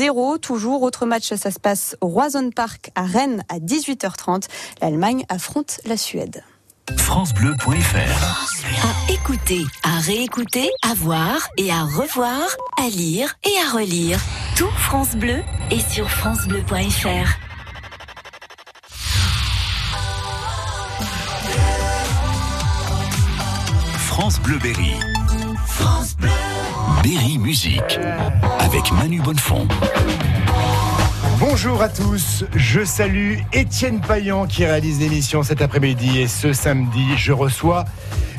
0. Toujours, autre match, ça se passe au Roison Park à Rennes à 18h30. L'Allemagne affronte la Suède. FranceBleu.fr À écouter, à réécouter, à voir et à revoir, à lire et à relire. Tout France Bleu est sur FranceBleu.fr. France Bleu Berry. Berry Musique. Avec Manu Bonnefond. Bonjour à tous, je salue Étienne Payan qui réalise l'émission cet après-midi et ce samedi je reçois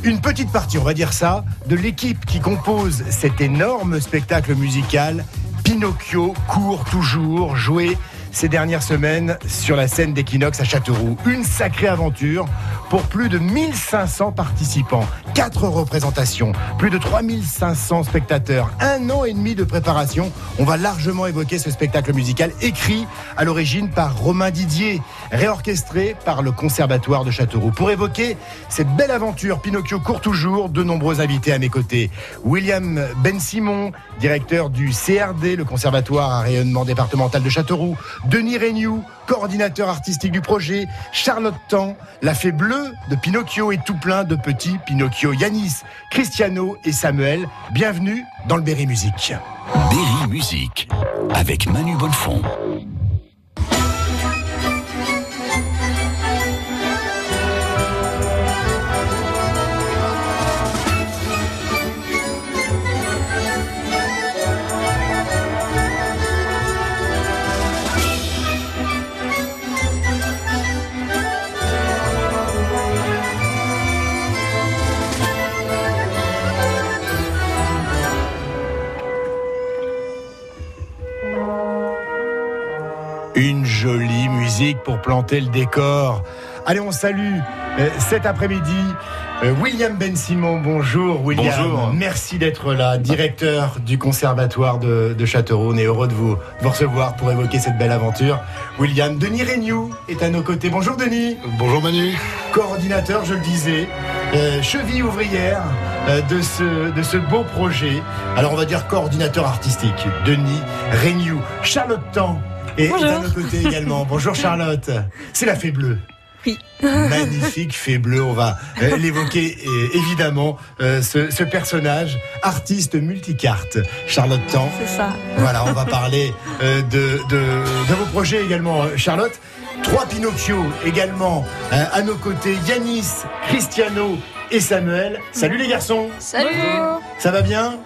une petite partie, on va dire ça, de l'équipe qui compose cet énorme spectacle musical Pinocchio court toujours, joué ces dernières semaines sur la scène d'Equinox à Châteauroux. Une sacrée aventure pour plus de 1500 participants, 4 représentations, plus de 3500 spectateurs, un an et demi de préparation. On va largement évoquer ce spectacle musical écrit à l'origine par Romain Didier, réorchestré par le Conservatoire de Châteauroux. Pour évoquer cette belle aventure, Pinocchio court toujours, de nombreux invités à mes côtés. William Ben Simon, directeur du CRD, le Conservatoire à rayonnement départemental de Châteauroux, Denis Regnoux, coordinateur artistique du projet, Charlotte Tan, la fée bleue de Pinocchio et tout plein de petits Pinocchio, Yanis, Cristiano et Samuel. Bienvenue dans le Berry Musique. Berry Musique avec Manu Bonnefond. Musique pour planter le décor. Allez, on salue euh, cet après-midi euh, William Ben Simon. Bonjour William. Bonjour. Merci d'être là, directeur du Conservatoire de, de Châteauroux. On est heureux de vous, de vous recevoir pour évoquer cette belle aventure. William, Denis Regnoux est à nos côtés. Bonjour Denis. Bonjour Manu. Coordinateur, je le disais, euh, cheville ouvrière de, ce, de ce beau projet. Alors on va dire coordinateur artistique, Denis Regnoux. Charlotte Tan est à nos côtés également. Bonjour Charlotte. C'est la fée bleue. Oui. Magnifique fée bleue, on va euh, l'évoquer euh, évidemment, euh, ce, ce personnage, artiste multicarte, Charlotte Tan. C'est ça. Voilà, on va parler euh, de, de, de vos projets également, Charlotte. Trois Pinocchio également à nos côtés, Yanis, Cristiano et Samuel. Salut les garçons, Salut ça va bien?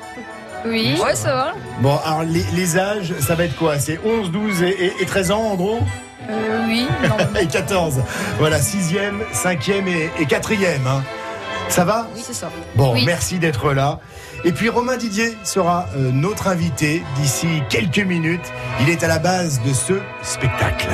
Oui. Ouais, ça va. Bon, alors les, les âges, ça va être quoi? C'est 11, 12 et, et- et 13 ans en gros? Euh, oui. Non. Et 14. Voilà, 6e, 5e et, et 4e. hein. Ça va? Oui, c'est ça. Bon, Oui. merci d'être là. Et puis Romain Didier sera euh, notre invité d'ici quelques minutes. Il est à la base de ce spectacle.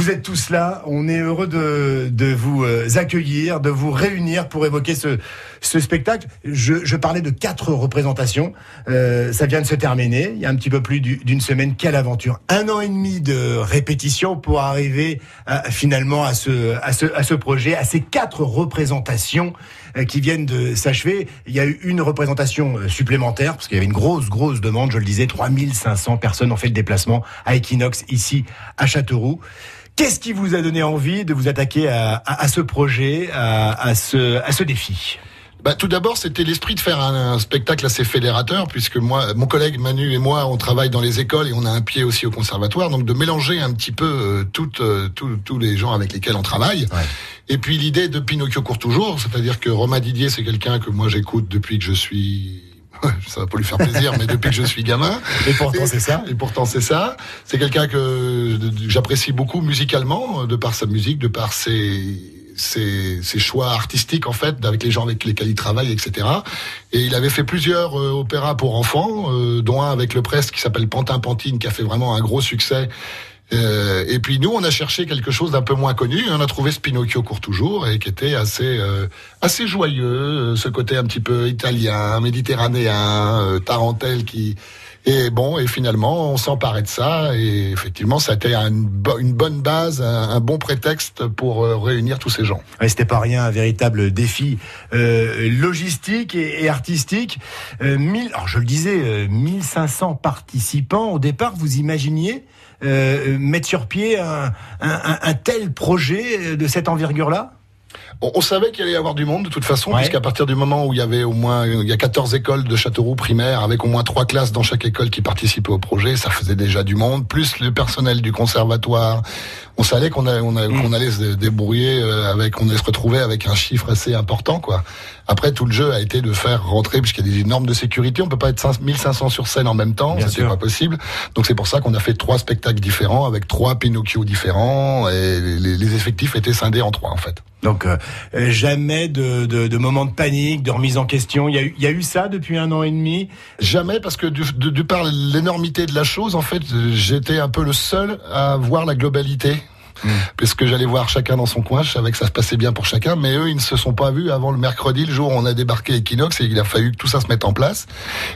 Vous êtes tous là, on est heureux de, de vous euh, accueillir, de vous réunir pour évoquer ce, ce spectacle. Je, je parlais de quatre représentations, Euh, ça vient de se terminer, il y a un petit peu plus du- d'une semaine, quelle aventure. Un an et demi de répétition pour arriver à- finalement à ce, à, ce, à ce projet, à ces quatre représentations euh, qui viennent de s'achever. Il y a eu une représentation euh, supplémentaire, parce qu'il y avait une grosse, grosse demande, je le disais, 3500 personnes ont fait le déplacement à Equinox, ici à Châteauroux. Qu'est-ce qui vous a donné envie de vous attaquer à, à- à ce projet, à, à ce, à ce défi? Bah, tout d'abord, c'était l'esprit de faire un, un spectacle assez fédérateur, puisque moi, mon collègue Manu et moi, on travaille dans les écoles et on a un pied aussi au conservatoire, donc de mélanger un petit peu euh, toutes, euh, tous- tous les gens avec lesquels on travaille. Ouais. Et puis l'idée de Pinocchio court toujours, c'est-à-dire que Romain Didier, c'est quelqu'un que moi j'écoute depuis que je suis ça va pas lui faire plaisir, mais depuis que je suis gamin. Et pourtant, c'est ça. Et pourtant, c'est ça. C'est quelqu'un que j'apprécie beaucoup musicalement, de par sa musique, de par ses, ses, ses choix artistiques, en fait, avec les gens avec lesquels il travaille, etc. Et il avait fait plusieurs euh, opéras pour enfants, euh, dont un avec le Presse qui s'appelle Pantin Pantine, qui a fait vraiment un gros succès. Euh, et puis nous, on a cherché quelque chose d'un peu moins connu. et On a trouvé ce Pinocchio court toujours et qui était assez euh, assez joyeux, euh, ce côté un petit peu italien, méditerranéen, euh, tarentelle qui Et bon, et finalement, on s'emparait de ça. Et effectivement, ça a été une, bonne base, un, bon prétexte pour euh, réunir tous ces gens. Ouais, C'était pas rien, un véritable défi logistique et, artistique. Euh, alors je le disais, 1500 participants. Au départ, vous imaginiez mettre sur pied un tel projet de cette envergure-là? On, savait qu'il allait y avoir du monde de toute façon, puisqu'à partir du moment où il y avait au moins il y a 14 écoles de Châteauroux primaire, avec au moins trois classes dans chaque école qui participaient au projet, ça faisait déjà du monde, plus le personnel du conservatoire. On savait qu'on on, mm. allait se débrouiller euh, avec, on allait se retrouver avec un chiffre assez important, quoi. Après, tout le jeu a été de faire rentrer, puisqu'il y a des normes de sécurité, on peut pas être 1500 sur scène en même temps, c'était pas possible. Donc c'est pour ça qu'on a fait trois spectacles différents, avec trois Pinocchio différents, et les, les effectifs étaient scindés en trois, en fait. Donc euh, jamais de, de, de moment de panique, de remise en question. Il y, a eu, il y a eu ça depuis un an et demi. Jamais parce que du, de, par l'énormité de la chose, en fait, j'étais un peu le seul à voir la globalité. Mmh. Puisque j'allais voir chacun dans son coin, je savais que ça se passait bien pour chacun, mais eux, ils ne se sont pas vus avant le mercredi, le jour où on a débarqué Equinox, et il a fallu que tout ça se mette en place.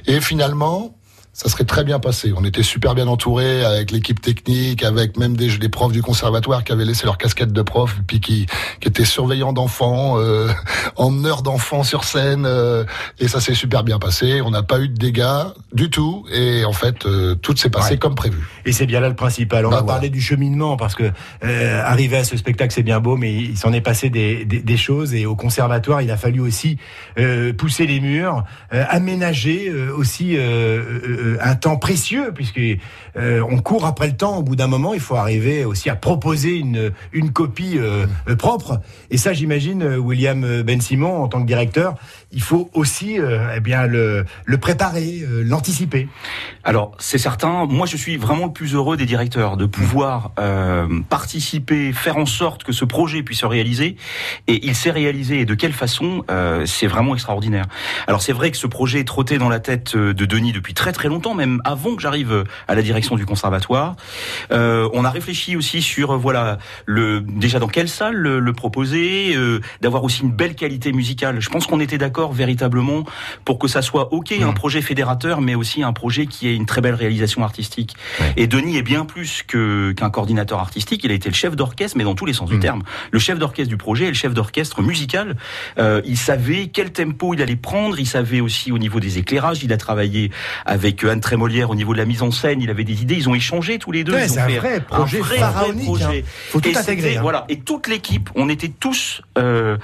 Et finalement, ça serait très bien passé. On était super bien entourés avec l'équipe technique, avec même des, des, profs du conservatoire qui avaient laissé leur casquette de prof, puis qui, qui étaient surveillants d'enfants, euh, emmeneurs d'enfants sur scène, euh, et ça s'est super bien passé. On n'a pas eu de dégâts du tout, et en fait, euh, tout s'est passé comme prévu. Et c'est bien là le principal. On bah va parler du cheminement parce que euh, arriver à ce spectacle, c'est bien beau, mais il s'en est passé des, des, des, choses, et au conservatoire, il a fallu aussi euh, pousser les murs, aménager aussi euh, un temps précieux puisque euh, on court après le temps. Au bout d'un moment, il faut arriver aussi à proposer une une copie euh, propre. Et ça, j'imagine, William Ben Simon, en tant que directeur, il faut aussi eh bien le le préparer, l'anticiper. Alors c'est certain. Moi, je suis vraiment le plus heureux des directeurs de pouvoir participer, faire en sorte que ce projet puisse se réaliser. Et il s'est réalisé. Et de quelle façon C'est vraiment extraordinaire. Alors c'est vrai que ce projet est trotté dans la tête de Denis depuis très très longtemps, même avant que j'arrive à la direction du conservatoire. Euh, on a réfléchi aussi sur euh, voilà le déjà dans quelle salle le, proposer, euh, d'avoir aussi une belle qualité musicale. Je pense qu'on était d'accord véritablement pour que ça soit ok un mmh. projet fédérateur, mais aussi un projet qui ait une très belle réalisation artistique. Et Denis est bien plus que qu'un coordinateur artistique. Il a été le chef d'orchestre, mais dans tous les sens du mmh. terme. Le chef d'orchestre du projet et le chef d'orchestre musical. Euh, il savait quel tempo il allait prendre. Il savait aussi au niveau des éclairages. Il a travaillé avec Anne Trémolière au niveau de la mise en scène, il avait des idées, ils ont échangé tous les deux. c'est un vrai projet pharaonique. Hein. Faut tout intégrer. Hein. Voilà, et toute l'équipe, on était tous euh,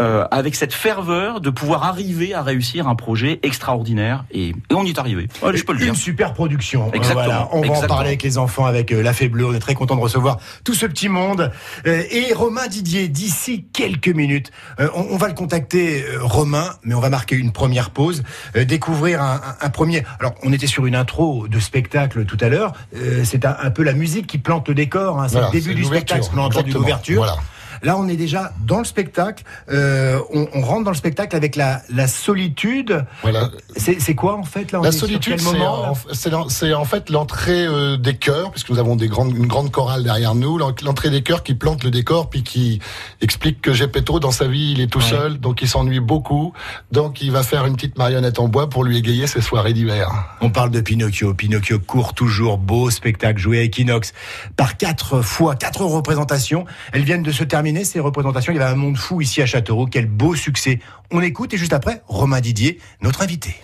euh, avec cette ferveur de pouvoir arriver à réussir un projet extraordinaire, et, on y est arrivé. je peux le dire. Une super production. Euh, Exactement. On va en parler avec les enfants, avec la Fée Bleue. On est très content de recevoir tout ce petit monde. et Romain Didier, d'ici quelques minutes, on, va le contacter, Romain, mais on va marquer une première pause, découvrir un, un premier. Alors, on était sur une intro de spectacle tout à l'heure. Euh, c'est un, peu la musique qui plante le décor. Hein. C'est le début du spectacle, on a entendu l'ouverture. Là, on est déjà dans le spectacle. Euh, on, on, rentre dans le spectacle avec la, la solitude. Voilà. C'est quoi en fait là La solitude, c'est en, en, fait l'entrée euh, des chœurs, puisque nous avons des grandes, une grande chorale derrière nous. L'entrée des chœurs qui plante le décor, puis qui explique que Gepetto, dans sa vie, il est tout seul, donc il s'ennuie beaucoup. Donc il va faire une petite marionnette en bois pour lui égayer ses soirées d'hiver. On parle de Pinocchio. Pinocchio court toujours, beau spectacle joué à Equinox par quatre fois, quatre représentations. Elles viennent de se terminer ces représentations. Il y avait un monde fou ici à Châteauroux. Quel beau succès. On écoute et juste après, Romain Didier, notre invité.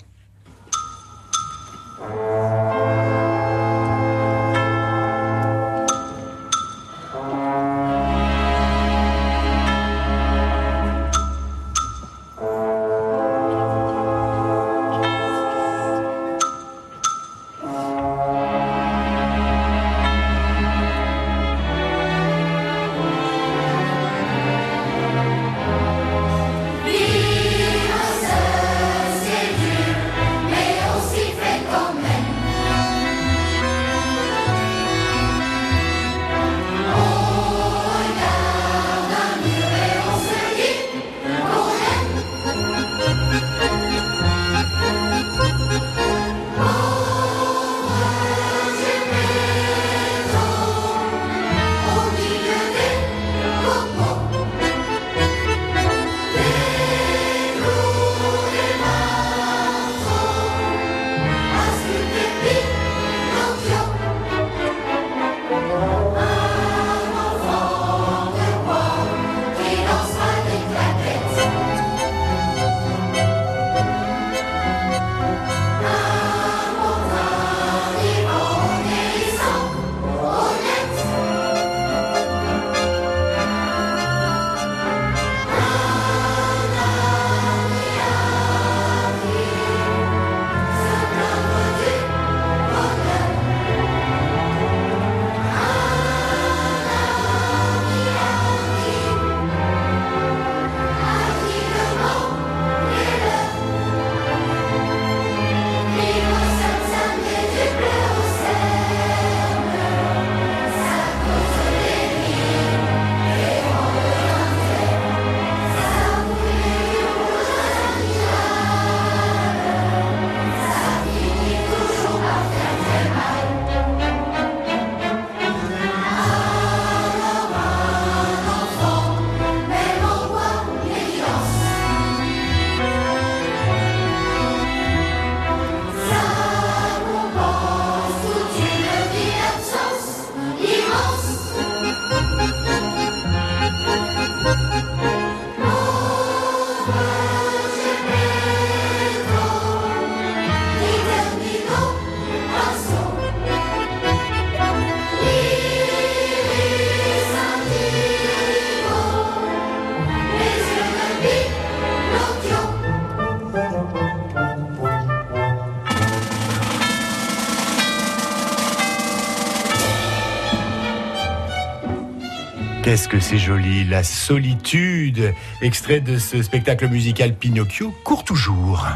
Qu'est-ce que c'est joli, la solitude. Extrait de ce spectacle musical Pinocchio court toujours.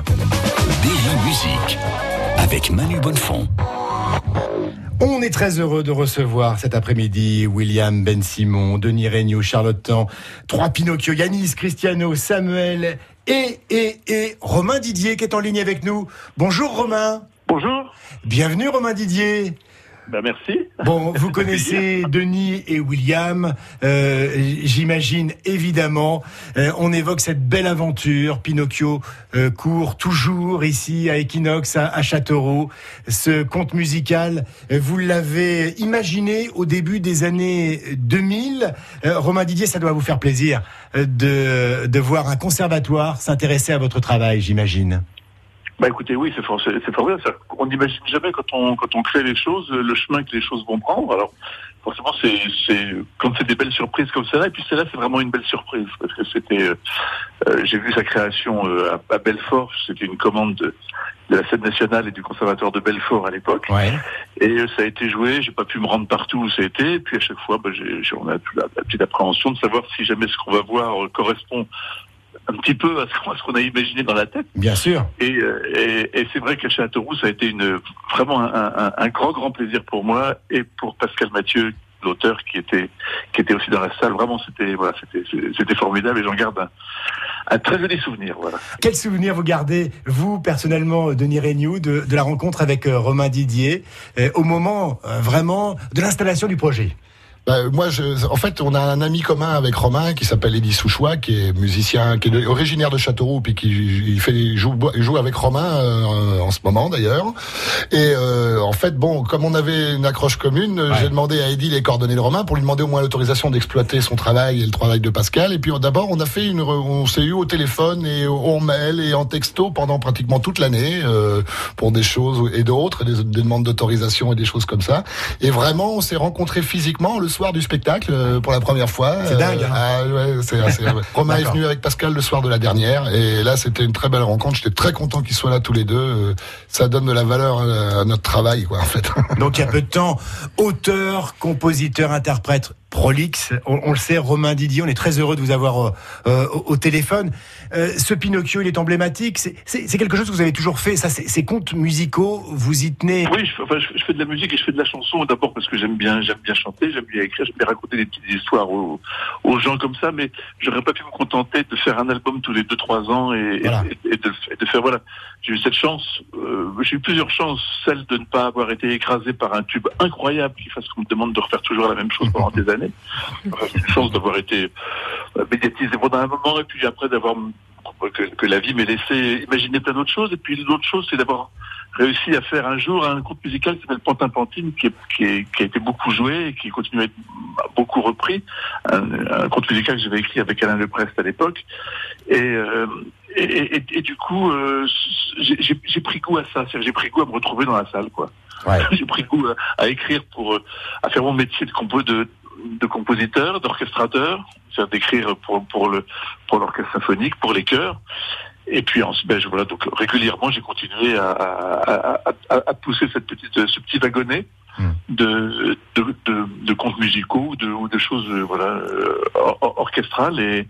Berry Musique avec Manu Bonnefond. On est très heureux de recevoir cet après-midi William Ben Simon, Denis Regnault, Charlotte Tan, trois Pinocchio, Yanis, Cristiano, Samuel et, et, et Romain Didier qui est en ligne avec nous. Bonjour Romain. Bonjour. Bienvenue Romain Didier. Ben merci. Bon, vous connaissez Denis et William, euh, j'imagine évidemment. Euh, on évoque cette belle aventure. Pinocchio euh, court toujours ici à Equinox, à, à Châteauroux. Ce conte musical, vous l'avez imaginé au début des années 2000. Euh, Romain Didier, ça doit vous faire plaisir de, de voir un conservatoire s'intéresser à votre travail, j'imagine. Bah écoutez, oui, c'est for- c'est c'est formidable. On n'imagine jamais quand on quand on crée les choses le chemin que les choses vont prendre. Alors forcément, c'est c'est quand c'est des belles surprises comme celle-là. Et puis celle-là, c'est vraiment une belle surprise parce que c'était. euh, euh, J'ai vu sa création euh, à, à Belfort. C'était une commande de, de la scène nationale et du conservatoire de Belfort à l'époque. Ouais. Et euh, ça a été joué. J'ai pas pu me rendre partout où ça a été. Et puis à chaque fois, bah, on a la, la petite appréhension de savoir si jamais ce qu'on va voir euh, correspond un petit peu à ce qu'on a imaginé dans la tête. Bien sûr. Et, euh, et, et c'est vrai qu'à Châteauroux, ça a été une, vraiment un, un, un grand, grand plaisir pour moi et pour Pascal Mathieu, l'auteur qui était, qui était aussi dans la salle. Vraiment, c'était, voilà, c'était, c'était formidable et j'en garde un, un très joli souvenir. Voilà. Quel souvenir vous gardez, vous, personnellement, Denis Regnault, de, de la rencontre avec euh, Romain Didier, euh, au moment euh, vraiment de l'installation du projet? Bah, moi, je, en fait, on a un ami commun avec Romain qui s'appelle Eddie Souchois, qui est musicien, qui est originaire de Châteauroux, puis qui il fait il joue, il joue avec Romain euh, en ce moment d'ailleurs. Et euh, en fait, bon, comme on avait une accroche commune, Ouais. j'ai demandé à Eddie les coordonnées de Romain pour lui demander au moins l'autorisation d'exploiter son travail et le travail de Pascal. Et puis d'abord, on a fait une, on s'est eu au téléphone et au- en mail et en texto pendant pratiquement toute l'année euh, pour des choses et d'autres, des, des demandes d'autorisation et des choses comme ça. Et vraiment, on s'est rencontrés physiquement le soir du spectacle euh, pour la première fois. C'est dingue, hein ah, ouais, c'est, c'est- Romain est venu avec Pascal le soir de la dernière et là, c'était une très belle rencontre. J'étais très content qu'ils soient là tous les deux. Euh, Ça donne de la valeur à notre travail, quoi, en fait. Donc il y a peu de temps, auteur, compositeur, interprète prolixe. On, on le sait, Romain Didier, on est très heureux de vous avoir euh, euh, au, au téléphone. Euh, ce Pinocchio, il est emblématique. C'est- quelque chose que vous avez toujours fait. Ça, c'est- ces contes musicaux, vous y tenez. Oui, je, fais- enfin, je, je fais de la musique et je fais de la chanson d'abord parce que j'aime bien, j'aime bien chanter, j'aime bien écrire, j'aime bien raconter des petites histoires aux, aux gens comme ça, mais j'aurais pas pu me contenter de faire un album tous les deux trois ans et, Voilà. et, et de, et de faire voilà. J'ai eu cette chance, euh, j'ai eu plusieurs chances, celle de ne pas avoir été écrasé par un tube incroyable qui fasse qu'on me demande de refaire toujours la même chose pendant des années. J'ai eu une chance d'avoir été euh, médiatisé pendant un moment et puis après d'avoir que, la vie m'ait laissé imaginer plein d'autres choses. Et puis l'autre chose, c'est d'avoir réussi à faire un jour un conte musical qui s'appelle Pantin Pantine, qui, est- qui, est- qui a été beaucoup joué et qui continue à être beaucoup repris. Un, un musical que j'avais écrit avec Alain Leprest à l'époque. Et, euh, et, et- du coup, euh, j'ai pris goût à ça. J'ai pris goût à me retrouver dans la salle, quoi. Ouais. J'ai pris goût à, à écrire pour, euh, à faire mon métier de, compo, de, de compositeur, d'orchestrateur, c'est-à-dire d'écrire pour, pour le, pour l'orchestre symphonique, pour les chœurs. Et puis ensuite, ben, voilà, donc régulièrement, j'ai continué à, pousser cette petite, ce petit wagonnet Hmm. de, de, de, de contes musicaux ou de, ou de choses, euh, voilà, euh, or- orchestrales et,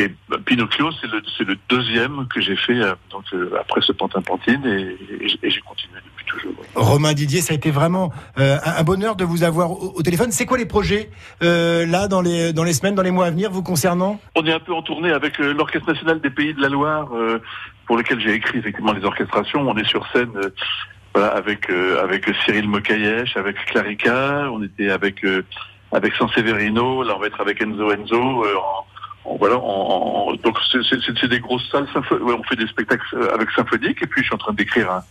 et Pinocchio, c'est le, c'est le deuxième que j'ai fait euh, donc, euh, après ce Pantin Pantine et, et j- et j'ai continué depuis toujours. Romain Didier, ça a été vraiment euh, un bonheur de vous avoir au, au téléphone. C'est quoi les projets euh, là dans les dans les semaines, dans les mois à venir, vous concernant? On est un peu en tournée avec euh, l'Orchestre national des Pays de la Loire, pour lequel j'ai écrit effectivement les orchestrations. On est sur scène voilà, avec avec Cyril Mokayesh, avec Clarica. On était avec avec San Severino. Là, on va être avec Enzo Enzo. en, en- voilà, donc c'est- des grosses salles. ouais, on fait des spectacles euh, avec symphonique. Et puis je suis en train d'écrire un.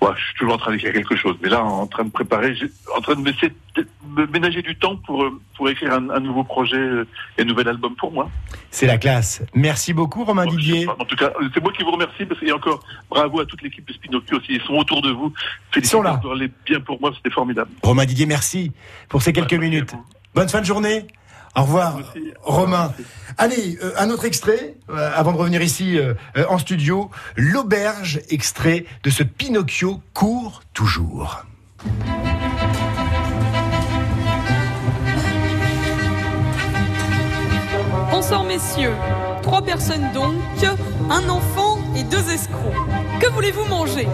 Ouais, je suis toujours en train d'écrire quelque chose. Mais là, en train de préparer, en train de me ménager du temps pour euh, pour écrire un, un nouveau projet euh, et un nouvel album pour moi. C'est la classe. Merci beaucoup, Romain Bon, Didier. En tout cas, c'est moi qui vous remercie parce a encore bravo à toute l'équipe de Spinocchio aussi. Ils sont autour de vous. sont là. Félicitations, les bien pour moi, c'était formidable. Romain Didier, merci pour ces quelques Ouais, minutes. vous. Bonne fin de journée. Au revoir, Merci. Romain. Allez, euh, un autre extrait, euh, avant de revenir ici euh, euh, en studio. L'auberge, extrait de ce Pinocchio court toujours. Bonsoir messieurs. Trois personnes donc, un enfant et deux escrocs. Que voulez-vous manger?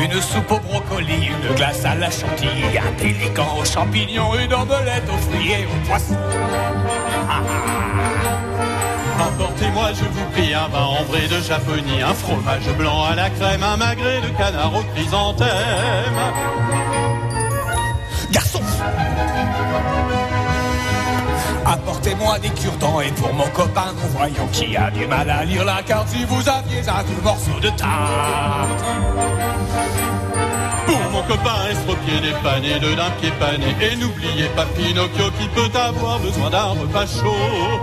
Une soupe au brocoli, une glace à la chantilly, un pélican aux champignons, une omelette aux fruits et aux poissons. Ah, ah. Apportez-moi, je vous prie, un vin ambré de japonie, un fromage blanc à la crème, un magret de canard au chrysanthème. Garçon Apportez-moi des cure-dents et pour mon copain non-voyant qui a du mal à lire la carte, si vous aviez un morceau de tarte. Pour mon copain estropié dépanné de d'un pied pané, et n'oubliez pas Pinocchio qui peut avoir besoin d'un repas chaud.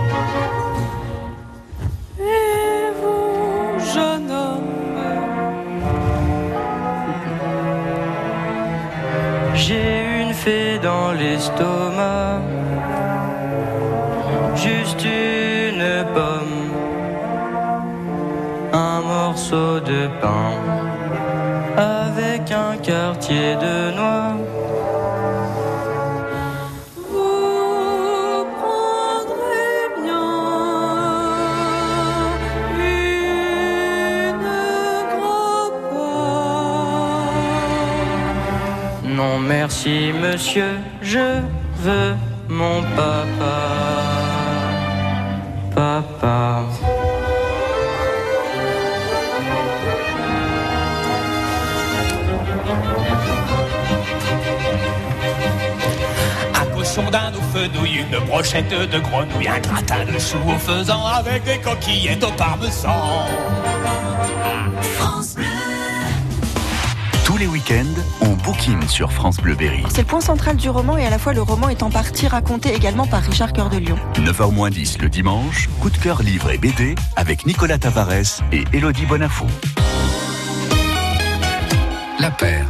Et vous, jeune homme J'ai une fée dans l'estomac, juste une pomme, un morceau de pain. Avec un quartier de noix. Vous prendrez bien une grappe. Non merci monsieur, je veux mon papa. Papa. D'un fenouil, une brochette de grenouille, un gratin de chou au faisan avec des coquillettes au parmesan. Tous les week-ends, on bouquine sur France Bleu Berry. C'est le point central du roman et à la fois le roman est en partie raconté également par Richard Cœur de Lion. 9h10 le dimanche, coup de cœur livre et BD avec Nicolas Tavares et Elodie Bonafou. La paire.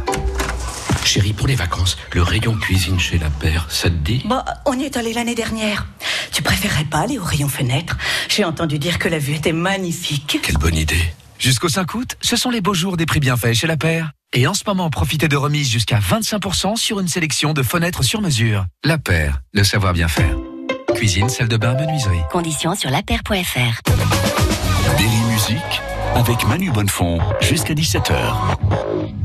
Chérie, pour les vacances, le rayon cuisine chez La Paire, ça te dit? Bah, on y est allé l'année dernière. Tu préférerais pas aller au rayon fenêtre? J'ai entendu dire que la vue était magnifique. Quelle bonne idée. Jusqu'au 5 août, ce sont les beaux jours des prix bienfaits chez La Paire. Et en ce moment, profitez de remises jusqu'à 25% sur une sélection de fenêtres sur mesure. La Paire, le savoir bien faire. Cuisine, salle de bain, menuiserie. Conditions sur lapaire.fr. Berry Musique avec Manu Bonnefond jusqu'à 17h.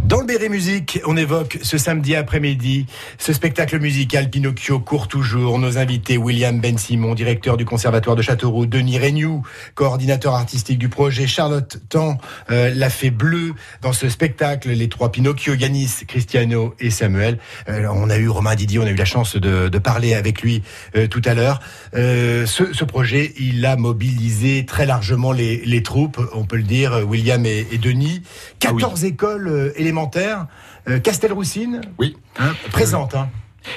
Dans le Berry Musique, on évoque ce samedi après-midi ce spectacle musical Pinocchio court toujours. Nos invités William Ben Simon, directeur du Conservatoire de Châteauroux, Denis Regnoux, coordinateur artistique du projet, Charlotte Tan, euh, la fée bleue dans ce spectacle, les trois Pinocchio, Yanis, Cristiano et Samuel. Euh, on a eu Romain Didier, on a eu la chance de, parler avec lui euh, tout à l'heure. Ce, projet, il a mobilisé très largement les troupes, on peut le dire, William et, et Denis. 14 ah oui. écoles élémentaires. Euh, Castelroussine Oui. Hein, présente. Hein.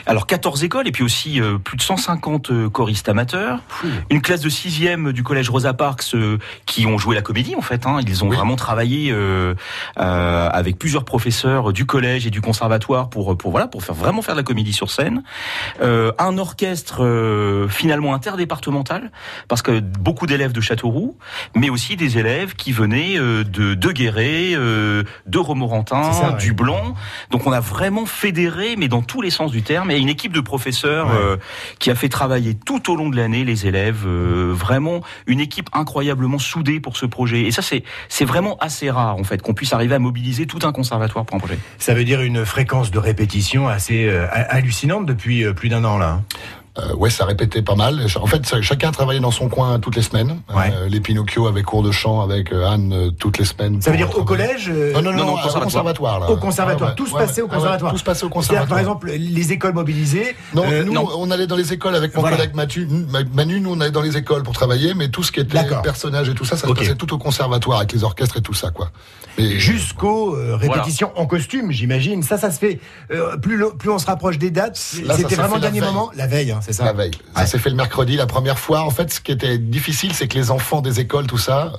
Alors 14 écoles et puis aussi euh, plus de 150 euh, choristes amateurs, une classe de sixième du collège Rosa Parks euh, qui ont joué la comédie en fait. Hein. Ils ont oui. vraiment travaillé avec plusieurs professeurs du collège et du conservatoire pour pour voilà pour faire vraiment faire de la comédie sur scène. un orchestre finalement interdépartemental parce que beaucoup d'élèves de Châteauroux, mais aussi des élèves qui venaient de de Guéret, de Romorantin, ça, du Blanc. Donc on a vraiment fédéré, mais dans tous les sens du terme et une équipe de professeurs ouais. euh, qui a fait travailler tout au long de l'année les élèves. Euh, vraiment une équipe incroyablement soudée pour ce projet. Et ça, c'est c'est vraiment assez rare en fait qu'on puisse arriver à mobiliser tout un conservatoire pour un projet. Ça veut dire une fréquence de répétition assez euh, hallucinante depuis plus d'un an là. Euh, ouais, ça répétait pas mal. En fait, ça, chacun travaillait dans son coin toutes les semaines. Ouais. Euh, les Pinocchio avec cours de chant avec euh, Anne toutes les semaines. Ça veut dire au collège non, non, non, non, au conservatoire. conservatoire là. Au conservatoire. Ah, ouais, tout se ouais, passait au conservatoire. tout se passait au conservatoire. Par exemple, les écoles mobilisées. Non, nous, non. on allait dans les écoles avec mon voilà. collègue Manu. Manu, nous, on allait dans les écoles pour travailler, mais tout ce qui était personnage et tout ça, ça okay. se passait tout au conservatoire avec les orchestres et tout ça, quoi. Et... Jusqu'aux euh, répétitions voilà. en costume, j'imagine. Ça, ça se fait. Euh, plus, le, plus on se rapproche des dates, c'était vraiment le dernier moment. La veille, hein, c'est ça. La veille. Ça s'est fait le mercredi, la première fois. En fait, ce qui était difficile, c'est que les enfants des écoles, tout ça,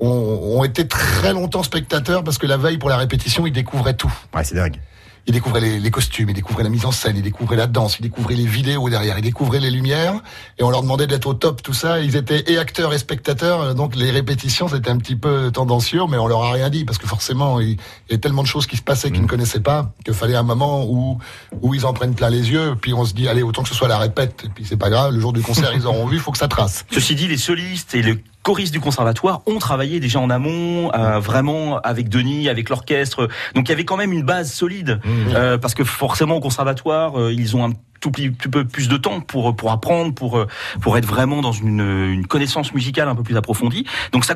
ont, ont, été très longtemps spectateurs parce que la veille pour la répétition, ils découvraient tout. Ouais, c'est dingue. Il découvrait les, les costumes, il découvrait la mise en scène, il découvrait la danse, il découvrait les vidéos derrière, il découvrait les lumières, et on leur demandait d'être au top, tout ça. Ils étaient et acteurs et spectateurs, donc les répétitions c'était un petit peu tendancieux, mais on leur a rien dit parce que forcément il, y a tellement de choses qui se passaient qu'ils ne connaissaient pas qu'il fallait un moment où où ils en prennent plein les yeux, puis on se dit allez autant que ce soit la répète, et puis c'est pas grave, le jour du concert ils auront vu, il faut que ça trace. Ceci dit, les solistes et le choristes du conservatoire ont travaillé déjà en amont, euh, vraiment avec Denis, avec l'orchestre. Donc il y avait quand même une base solide, euh, parce que forcément au conservatoire, euh, ils ont un tout petit petit peu plus de temps pour pour apprendre, pour euh, pour être vraiment dans une, une connaissance musicale un peu plus approfondie. Donc ça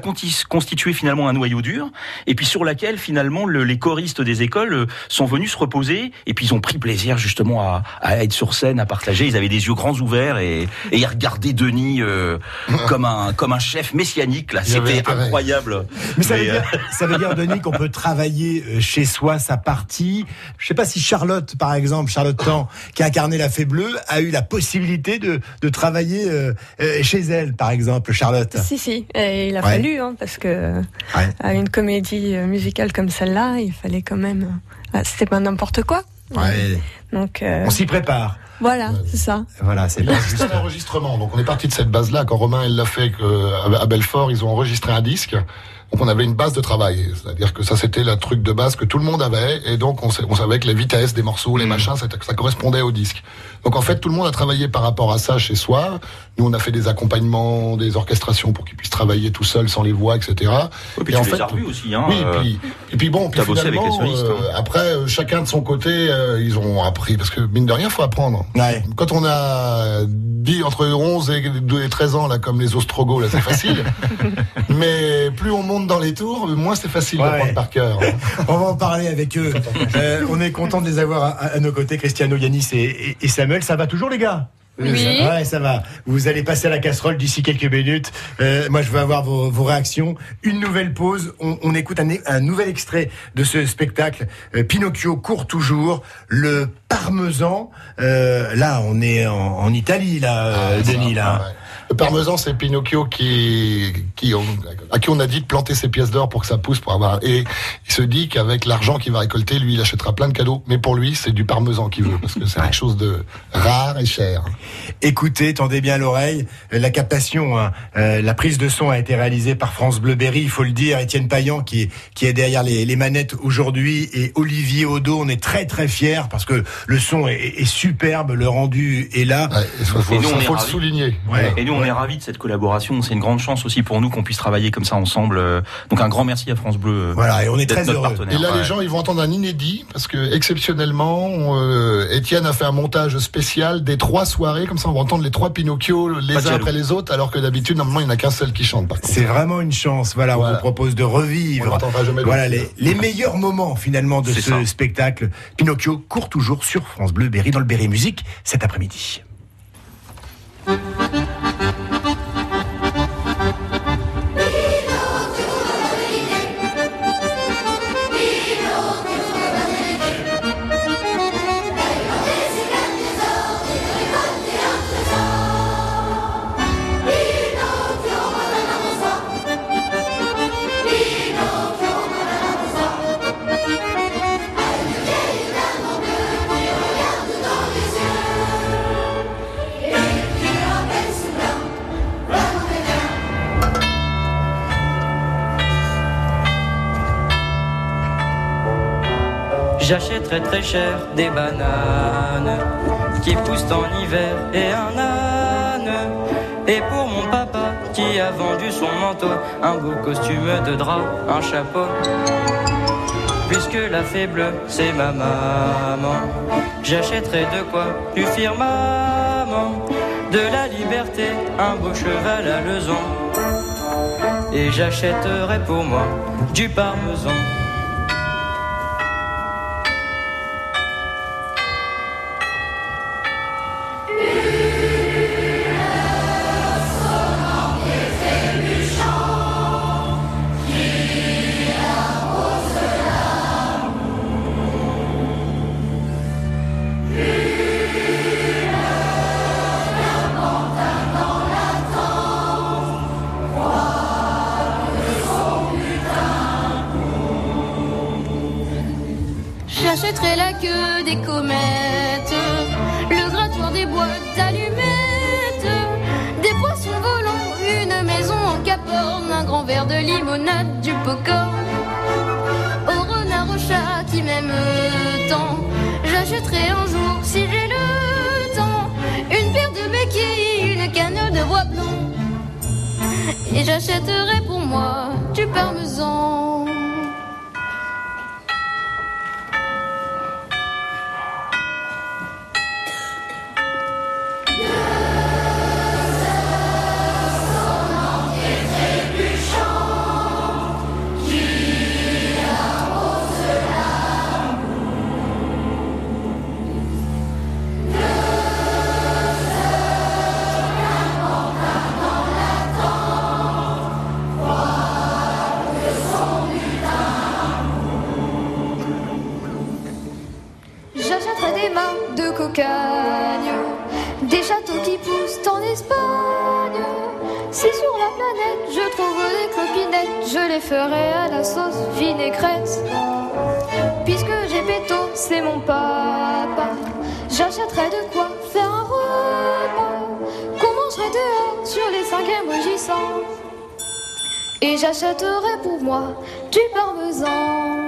constituait finalement un noyau dur, et puis sur laquelle finalement le- les choristes des écoles euh, sont venus se reposer, et puis ils ont pris plaisir justement à, à être sur scène, à partager. Ils avaient des yeux grands ouverts et, et ils regardaient Denis euh, comme un comme un chef messianique. Là, c'était incroyable. Mais ça veut, Mais, euh, dire, ça veut dire, Denis, qu'on peut travailler chez soi sa partie. Je sais pas si Charlotte, par exemple, Charlotte Tan, qui a incarné la Fée Bleue, a eu la possibilité de, de travailler euh, euh, chez elle, par exemple, Charlotte. Si, si, et il a Ouais. fallu, hein, parce que à une comédie euh, musicale comme celle-là, il fallait quand même. ah, C'était pas n'importe quoi. Ouais. Donc, euh, On s'y prépare. voilà, c'est ça. Voilà, c'est juste un enregistrement. Donc on est parti de cette base-là. Quand Romain elle l'a fait que, à Belfort, ils ont enregistré un disque. Donc on avait une base de travail. C'est-à-dire que ça c'était le truc de base que tout le monde avait. Et donc on, savait que les vitesses des morceaux, les machins, ça, ça correspondait au disque. Donc en fait tout le monde a travaillé par rapport à ça chez soi. Nous on a fait des accompagnements, des orchestrations pour qu'ils puissent travailler tout seuls sans les voix, etc. Et puis et tu en les fait, as aussi, hein, oui, euh, et puis, et puis bon, puis avec euh, après, euh, chacun de son côté, euh, ils ont appris parce que mine de rien, faut apprendre. Quand on a dit entre 11 et 12 et 13 ans là, comme les Ostrogoths, là, c'est facile. Mais plus on monte dans les tours, moins c'est facile Ouais. d'apprendre par cœur. On va en parler avec eux. Euh, on est content de les avoir à, à nos côtés, Cristiano, Yanis et, et- et Samuel. Ça va toujours, les gars? Oui. Ouais, ça va. Vous allez passer à la casserole d'ici quelques minutes. Euh, moi, je veux avoir vos, vos réactions. Une nouvelle pause. On, on écoute un, un nouvel extrait de ce spectacle. Euh, Pinocchio court toujours. Le parmesan. Euh, là, on est en, en Italie, là, ça, Denis, là. ouais. Le parmesan, c'est Pinocchio qui, qui, on- à qui on a dit de planter ses pièces d'or pour que ça pousse, pour avoir. Et il se dit qu'avec l'argent qu'il va récolter, lui, il achètera plein de cadeaux. Mais pour lui, c'est du parmesan qu'il veut, parce que c'est quelque chose de rare et cher. Écoutez, tendez bien l'oreille. Euh, La captation, hein, euh, la prise de son a été réalisée par France Bleu Berry, il faut le dire. Étienne Payan qui est, qui est derrière les, les manettes aujourd'hui et Olivier Odo. On est très très fiers parce que le son est, est superbe, le rendu est là. Et nous, on est faut le ravis. souligner. Ouais. Et nous, on est ravis de cette collaboration. C'est une grande chance aussi pour nous qu'on puisse travailler comme ça ensemble. Euh, Donc un grand merci à France Bleu. euh, Voilà, et on est très heureux. partenaire. Et là, Ouais. les gens, ils vont entendre un inédit parce que exceptionnellement, euh, Étienne a fait un montage spécial des trois soirées. Comme ça, on va entendre les trois Pinocchio les Pas uns après les autres, alors que d'habitude, normalement, il n'y en a qu'un seul qui chante. C'est vraiment une chance. Voilà, on vous propose de On revivre l'entendra jamais voilà, les, les meilleurs moments finalement de ce ça. spectacle. Pinocchio court toujours sur France Bleu Berry dans le Berry Musique cet après-midi. J'achèterai très cher des bananes qui poussent en hiver et un âne. Et pour mon papa qui a vendu son manteau, un beau costume de drap, un chapeau. Puisque la faible, c'est ma maman, j'achèterai de quoi lui firmament. De la liberté, un beau cheval à leçon. Et j'achèterai pour moi du parmesan. Et j'achèterai pour moi du parmesan. Des châteaux qui poussent en Espagne. Si sur la planète je trouve des clopinettes, je les ferai à la sauce vinaigrette. Puisque j'ai péto, c'est mon papa. J'achèterai de quoi faire un repas. Qu'on mangerait dehors sur les cinquièmes rugissants. Et j'achèterai pour moi du parmesan.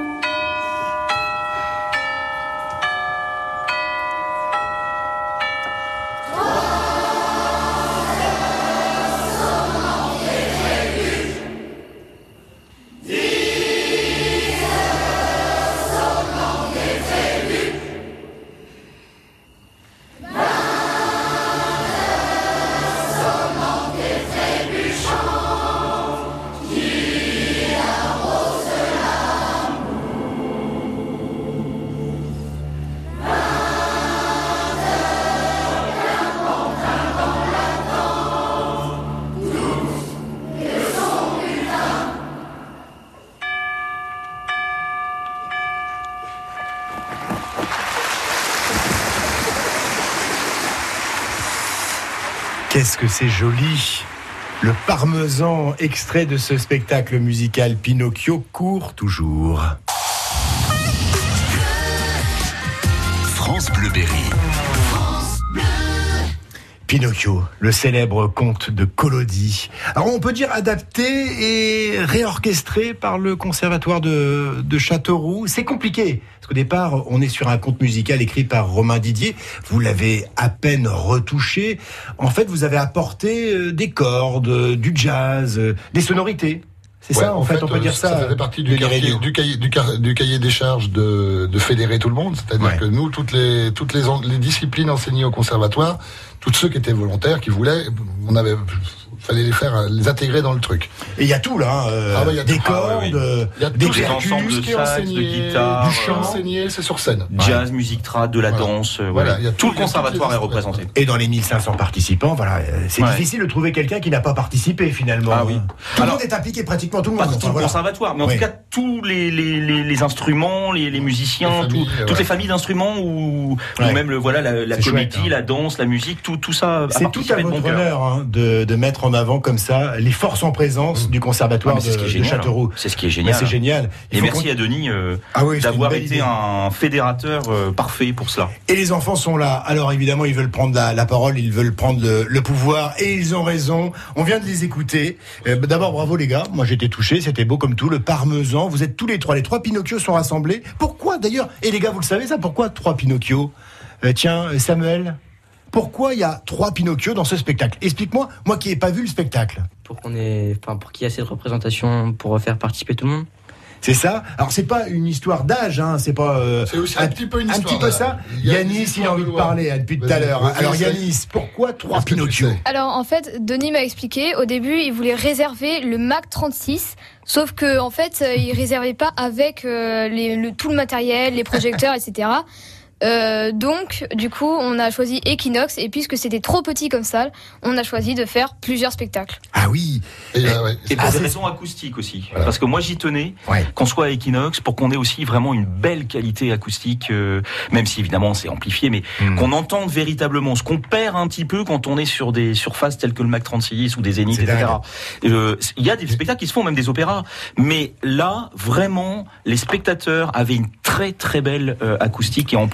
Qu'est-ce que c'est joli? Le parmesan extrait de ce spectacle musical Pinocchio court toujours. Pinocchio, le célèbre conte de Collodi. Alors on peut dire adapté et réorchestré par le conservatoire de, de Châteauroux. C'est compliqué, parce qu'au départ, on est sur un conte musical écrit par Romain Didier. Vous l'avez à peine retouché. En fait, vous avez apporté euh, des cordes, euh, du jazz, euh, des sonorités. C'est Ouais, ça, en fait, on peut euh, dire ça. Ça fait partie du, cahier, l'Irédio. du, cahier, du, car- du cahier des charges de, de fédérer tout le monde. C'est-à-dire que nous, toutes les, toutes les, en- les disciplines enseignées au conservatoire, tous ceux qui étaient volontaires, qui voulaient, on avait, fallait les faire, les intégrer dans le truc. Et il y a tout là, hein, euh, Ah ouais, il y a des tout. cordes, Ah ouais, oui. euh, y a des tous les percus, ensembles de sax, de guitare, du chant euh, enseigné, c'est sur scène. Jazz, musique trad, de la Voilà. danse, euh, Voilà, y a tout tout- le conservatoire est représenté. Et dans les 1500 participants, voilà, euh, c'est Ouais. difficile de trouver quelqu'un qui n'a pas participé finalement. Ah oui. Tout le monde est impliqué, pratiquement tout le Pas monde. tout Enfin, le voilà. conservatoire, mais en Oui. tout cas tous les, les, les, les instruments, les, les musiciens, Les familles, tout- ouais. toutes les familles d'instruments ou, même le, voilà la, comédie, hein. la danse, la musique, tout, tout ça. C'est tout à votre honneur hein, de, de mettre en avant comme ça les forces en présence du Ah, conservatoire mais de, ce génial. Châteauroux. hein. C'est ce qui est génial. c'est génial. Il Et merci à Denis euh, Ah oui, d'avoir été idée. un fédérateur euh, parfait pour cela. Et les enfants sont là. Alors évidemment, ils veulent prendre la, la parole, ils veulent prendre le, le pouvoir, et ils ont raison. On vient de les écouter. Euh, D'abord, bravo les gars. Moi, j'étais touché. C'était beau comme tout. Le parmesan. Vous êtes tous les trois. Les trois Pinocchio sont rassemblés. Pourquoi d'ailleurs? Et les gars, vous le savez ça? Pourquoi trois Pinocchio? Tiens, Samuel? Pourquoi il y a trois Pinocchio dans ce spectacle? Explique-moi, moi qui n'ai pas vu le spectacle. Pour qu'on ait, enfin, pour qu'il y ait assez de représentation pour faire participer tout le monde. C'est ça? Alors c'est pas une histoire d'âge, hein, c'est pas. euh, C'est aussi un petit peu une un histoire petit peu d'âge. ça? Il y a des Yanis, il a envie de parler hein, depuis tout à l'heure. Alors. Yanis, pourquoi trois Pinocchio? Alors en fait, Denis m'a expliqué, au début, il voulait réserver le Mac 36, sauf que en fait, euh, il réservait pas avec euh, les- le, tout le matériel, les projecteurs, etc. Euh, donc, du coup, on a choisi Equinox et puisque c'était trop petit comme salle, on a choisi de faire plusieurs spectacles. Ah oui. Et, euh, ouais. Et pour Ah, des raisons acoustiques aussi. Parce que moi j'y tenais, Ouais. qu'on soit à Equinox, pour qu'on ait aussi vraiment une belle qualité acoustique, euh, même si évidemment c'est amplifié, mais Hmm. qu'on entende véritablement. Ce qu'on perd un petit peu quand on est sur des surfaces telles que le Mac 36 ou des Zénith, etc. Euh, Il y a des spectacles qui se font, même des opéras. Mais là, vraiment, les spectateurs avaient une très très belle euh, acoustique et en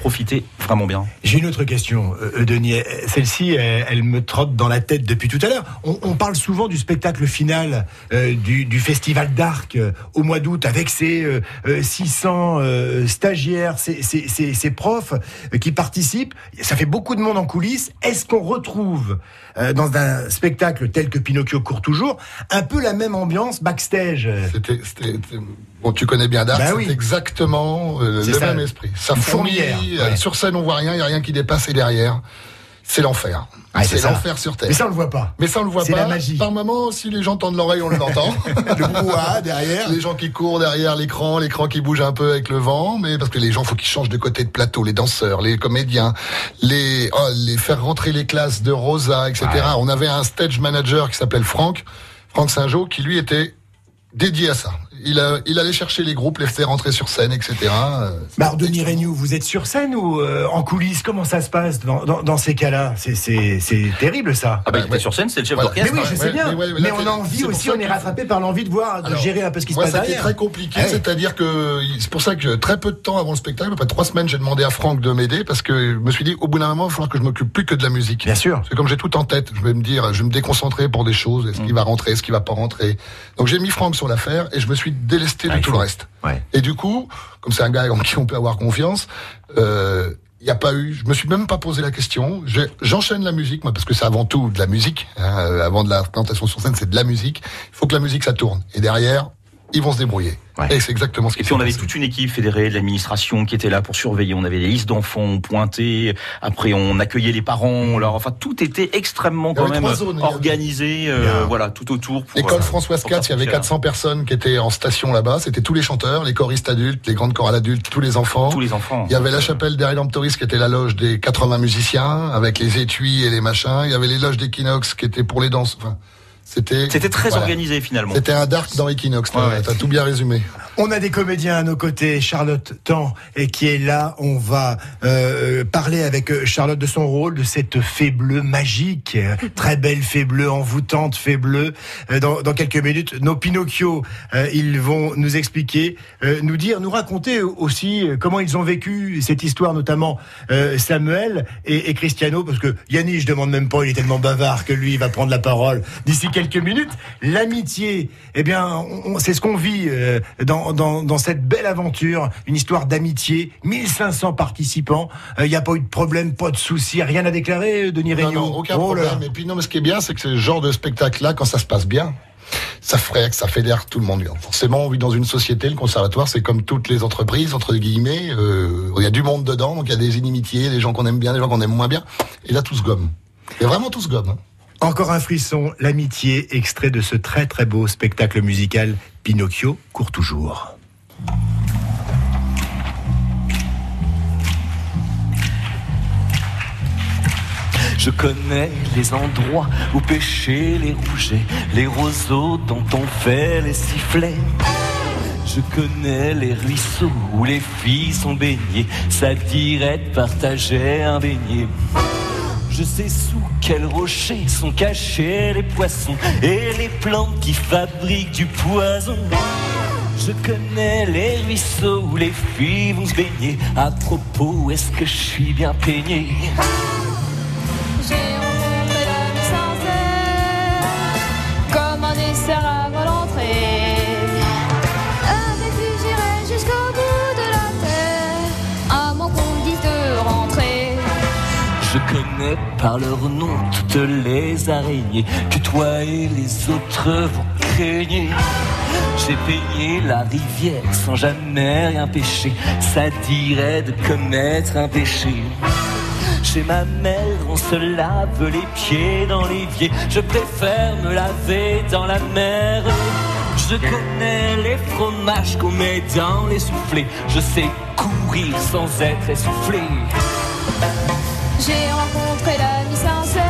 J'ai une autre question, euh, Denis. Euh, Celle-ci, elle, elle me trotte dans la tête depuis tout à l'heure. On, parle souvent du spectacle final euh, du, Festival d'Arc euh, au mois d'août avec ses euh, euh, 600 euh, stagiaires, ses, ses- profs euh, qui participent. Ça fait beaucoup de monde en coulisses. Est-ce qu'on retrouve euh, dans un spectacle tel que Pinocchio court toujours un peu la même ambiance backstage C'était, bon, tu connais bien Dark, Bah c'est oui. exactement euh, le ça. même esprit. Ça fourmille. euh, ouais. Sur scène, on voit rien, il y a rien qui dépasse et derrière, c'est l'enfer. Ouais, c'est l'enfer sur terre. Mais ça, on le voit pas. Mais ça, on le voit C'est pas. la magie. Par moment, si les gens tendent l'oreille, on l'entend. Le brouhaha derrière. Les gens qui courent derrière l'écran, l'écran qui bouge un peu avec le vent, mais parce que les gens, faut qu'ils changent de côté de plateau, les danseurs, les comédiens, les, oh, les faire rentrer les classes de Rosa, etc. On avait un stage manager qui s'appelle Franck, Franck Saint-Jean, qui lui était dédié à ça. Il, a, il allait chercher les groupes, les faire rentrer sur scène, etc. Bah, alors, Denis Regnault, vous êtes sur scène ou euh, en coulisses? Comment ça se passe dans, dans, dans ces cas-là? C'est- C'est c'est terrible ça. Ah bah, il Ouais, était ouais. sur scène, c'est le chef Voilà. Mais d'orchestre. oui, je sais Ouais, bien. mais Mais, ouais, mais là, on a c'est- envie c'est aussi, on est rattrapé par l'envie de voir, de Alors, gérer un peu ce qui se passe ça derrière. très compliqué, Ouais. c'est-à-dire que c'est pour ça que très peu de temps avant le spectacle, après trois semaines, j'ai demandé à Franck de m'aider parce que je me suis dit, au bout d'un moment, il va falloir que je m'occupe plus que de la musique. Bien sûr. C'est comme j'ai tout en tête, je vais me dire, je vais me déconcentrer pour des choses, est-ce Mm. qu'il va rentrer, est-ce qu'il va pas rentrer. Donc j'ai mis Franck sur l'affaire et je me suis délesté Ah, de il tout le reste. Ouais. Et du coup, comme c'est un gars en qui on peut avoir confiance, euh, il n'y a pas eu, je me suis même pas posé la question. J'enchaîne la musique, moi, parce que c'est avant tout de la musique. hein, avant de la présentation sur scène, c'est de la musique. Il faut que la musique ça tourne. Et derrière, ils vont se débrouiller. Ouais. Et c'est exactement ce qui Et puis on avait toute une équipe fédérée de l'administration qui était là pour surveiller. On avait des listes d'enfants pointés. Après, on accueillait les parents. Leur, enfin, tout était extrêmement quand même zones, organisé. euh, voilà, tout autour. Pour, L'école euh, Françoise IV, il y avait faire 400 personnes qui étaient en station là-bas. C'était tous les chanteurs, les choristes adultes, les grandes chorales adultes, tous les enfants. tous les enfants. Il y avait la chapelle des Rédemptoristes qui était la loge des 80 musiciens, avec les étuis et les machins. Il y avait les loges d'Equinox qui étaient pour les danses. Enfin, c'était. Très voilà. organisé finalement. C'était un dark dans Equinox. Ouais, ouais. t'as tout bien résumé. On a des comédiens à nos côtés, Charlotte Tan, et qui est là. On va euh, parler avec euh, Charlotte de son rôle, de cette fée bleue magique, euh, très belle fée bleue, envoûtante fée bleue. Euh, Dans, dans quelques minutes, nos Pinocchio, euh, ils vont nous expliquer, euh, nous dire, nous raconter aussi euh, comment ils ont vécu cette histoire, notamment euh, Samuel et, et Cristiano, parce que Yannis, je demande même pas, il est tellement bavard que lui, il va prendre la parole d'ici quelques minutes. L'amitié, eh bien, c'est ce qu'on vit euh, dans, dans, dans cette belle aventure, une histoire d'amitié, 1500 participants, Euh, il n'y a pas eu de problème, pas de soucis, rien à déclarer, euh, Denis Non, Regnault non, aucun Oh problème. Et puis non, mais ce qui est bien, c'est que ce genre de spectacle-là, quand ça se passe bien, ça ferait, ça fédère tout le monde. Forcément, on vit dans une société, le conservatoire, c'est comme toutes les entreprises, entre guillemets. euh, Il y a du monde dedans, donc il y a des inimitiés, des gens qu'on aime bien, des gens qu'on aime moins bien. Et là, tout se gomme. Et vraiment, tout se gomme. hein. Encore un frisson, l'amitié, extrait de ce très très beau spectacle musical Pinocchio court toujours. Je connais les endroits où pêcher les rougets, les roseaux dont on fait les sifflets. Je connais les ruisseaux où les filles sont baignées, ça dirait de partager un beignet. Je sais sous quels rochers sont cachés les poissons et les plantes qui fabriquent du poison. Je connais les ruisseaux où les filles vont se baigner. À propos, est-ce que je suis bien peigné Par leur nom toutes les araignées que toi et les autres vous craignez. J'ai peigné la rivière sans jamais rien pêcher. Ça dirait de commettre un péché. Chez ma mère, on se lave les pieds dans l'évier. Je préfère me laver dans la mer. Je connais les fromages qu'on met dans les soufflets. Je sais courir sans être essoufflé. J'ai rencontré l'ami sincère,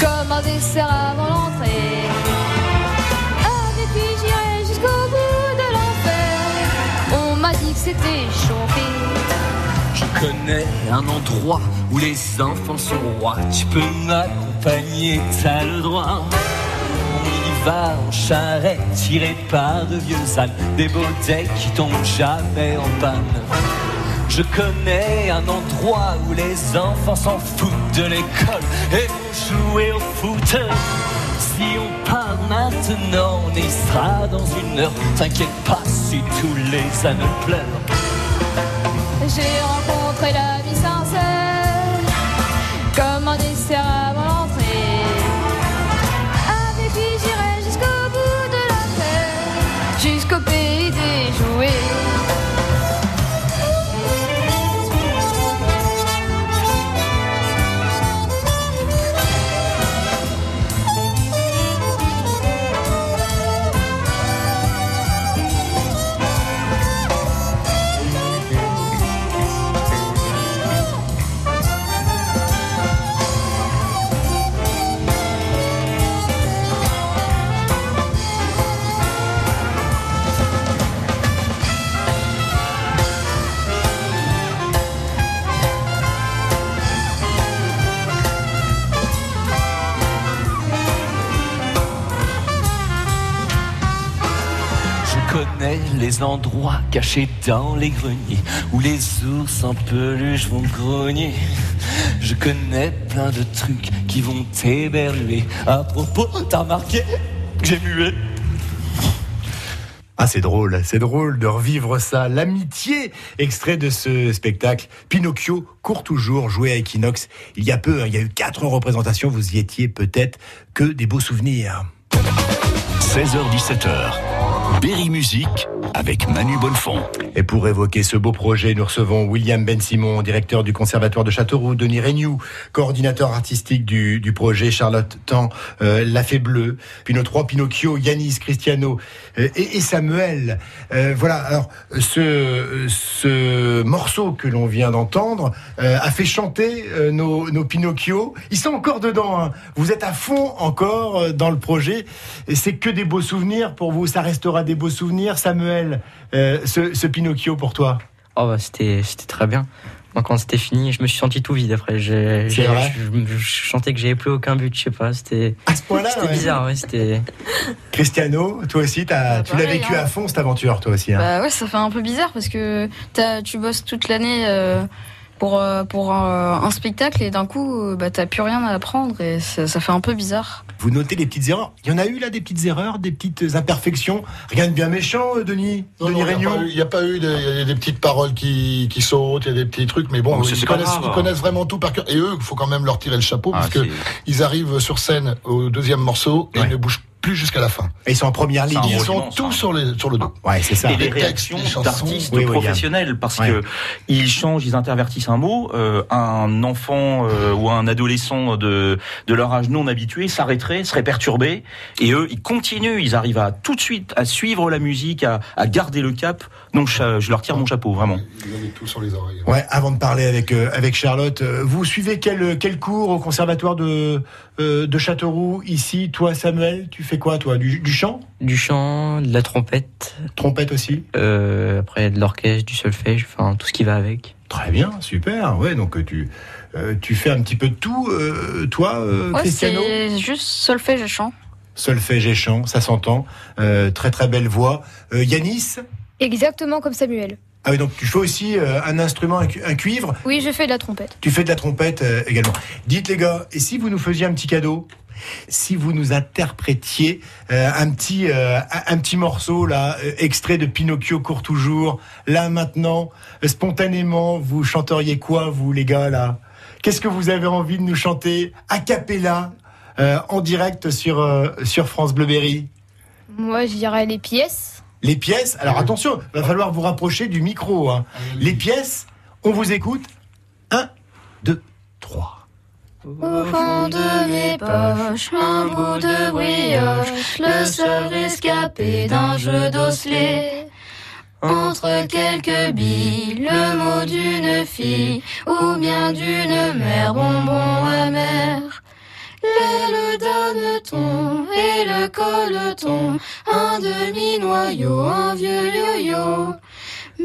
comme un dessert avant l'entrée. Avec lui j'irai jusqu'au bout de l'enfer? On m'a dit que c'était chauffé. Je connais un endroit où les enfants sont rois. Tu peux m'accompagner, t'as le droit. On y va en charrette, tiré par de vieux ânes, des beautés qui tombent jamais en panne. Je connais un endroit où les enfants s'en foutent de l'école et vont jouer au foot. Si on part maintenant, on y sera dans une heure. T'inquiète pas si tous les ânes pleurent. J'ai rencontré l'ami les endroits cachés dans les greniers où les ours en peluche vont grogner. Je connais plein de trucs qui vont t'héberger. À propos, t'as remarqué? Que j'ai mué Ah, c'est drôle, c'est drôle de revivre ça. L'amitié, extrait de ce spectacle. Pinocchio court toujours, joué à Equinox. Il y a peu, hein, il y a eu quatre représentations, vous y étiez peut-être que des beaux souvenirs. 16h-17h. Berry Musique avec Manu Bonnefond. Et pour évoquer ce beau projet, nous recevons William Ben Simon, directeur du Conservatoire de Châteauroux, Denis Regnoux, coordinateur artistique du, du projet, Charlotte Tan, euh, La Fée Bleue, puis nos trois Pinocchio, Yanis, Cristiano euh, et, Samuel. Euh, voilà, alors ce, ce morceau que l'on vient d'entendre a fait chanter nos, nos Pinocchio. Ils sont encore dedans, hein. vous êtes à fond encore dans le projet. Et C'est que des beaux souvenirs pour vous, ça restera des beaux souvenirs. Samuel, euh, ce, ce Pinocchio pour toi Oh bah c'était c'était très bien. Moi quand c'était fini, je me suis senti tout vide après. J'ai- C'est j'ai- vrai je, je sentais que j'avais plus aucun but, je sais pas. C'était point-là, c'était ouais. bizarre, ouais. C'était Cristiano, toi aussi, t'as- tu l'as vécu hein. à fond cette aventure, toi aussi. hein. Bah ouais, ça fait un peu bizarre parce que tu bosses toute l'année euh, pour, euh, pour euh, un spectacle et d'un coup, euh, bah, t'as plus rien à apprendre et ça, ça fait un peu bizarre. Vous notez les petites erreurs. Il y en a eu là des petites erreurs, des petites imperfections. Rien de bien méchant, Denis. Non, Denis non, il n'y Regnault. a, pas eu- il y a pas eu, des- il y a des petites paroles qui, qui sautent, il y a des petits trucs, mais bon, ils, pas connaissent, grave. ils connaissent vraiment tout par cœur. Et eux, il faut quand même leur tirer le chapeau, Ah, parce que c'est- ils arrivent sur scène au deuxième morceau et Ouais. ils ne bougent plus jusqu'à la fin. Et ils sont en première ligne. Ils sont immense, tous hein. sur, les, sur le dos. Ouais, c'est ça. et les réactions d'artistes Oui, professionnels parce Ouais. que ils changent, ils intervertissent un mot. euh, un enfant euh, ou un adolescent de de leur âge non habitué s'arrêterait, serait perturbé, et eux ils continuent, ils arrivent à tout de suite à suivre la musique, à, à garder le cap. Donc je, je leur tire mon chapeau vraiment. Ils avaient tout sur les oreilles. Ouais, avant de parler avec euh, avec Charlotte, euh, vous suivez quel quel cours au conservatoire de euh, de Châteauroux ici Toi, Samuel, tu fais quoi, toi? Du, du chant, du chant, de la trompette, trompette aussi? Euh, après de l'orchestre, du solfège, enfin tout ce qui va avec. Très bien, super. Ouais, donc euh, tu euh, tu fais un petit peu de tout, euh, toi, euh, Ouais, Cristiano? c'est juste solfège et chant. Solfège et chant, ça s'entend. Euh, très très belle voix. Euh, Yanis? Exactement comme Samuel. Ah oui, donc tu fais aussi euh, un instrument, un, cu- un cuivre. Oui, je fais de la trompette. Tu fais de la trompette euh, également. Dites les gars, et si vous nous faisiez un petit cadeau? Si vous nous interprétiez euh, un petit euh, un, petit morceau là euh, extrait de Pinocchio court toujours là maintenant euh, spontanément vous chanteriez quoi vous les gars là? Qu'est-ce que vous avez envie de nous chanter a cappella euh, en direct sur euh, sur France Bleu Berry? Moi, je dirais les pièces. Les pièces alors attention va falloir vous rapprocher du micro hein. les pièces on vous écoute un deux trois Au fond de mes poches, un bout de brioche, le seul rescapé d'un jeu d'osselets. entre quelques billes, le mot d'une fille ou bien d'une mère bonbon amer. L'aile d'âneton et le colleton, un demi-noyau, un vieux yo-yo.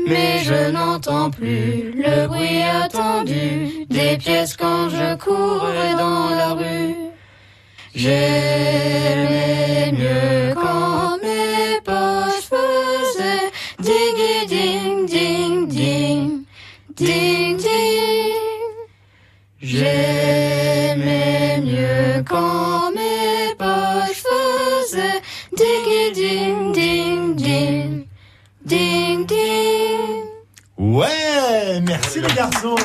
Mais je n'entends plus le bruit attendu des pièces quand je courais dans la rue. J'aimais mieux quand mes poches faisaient ding ding ding ding ding ding. Mieux quand mes poches faisaient ding ding ding ding ding ding. Ouais, merci les garçons.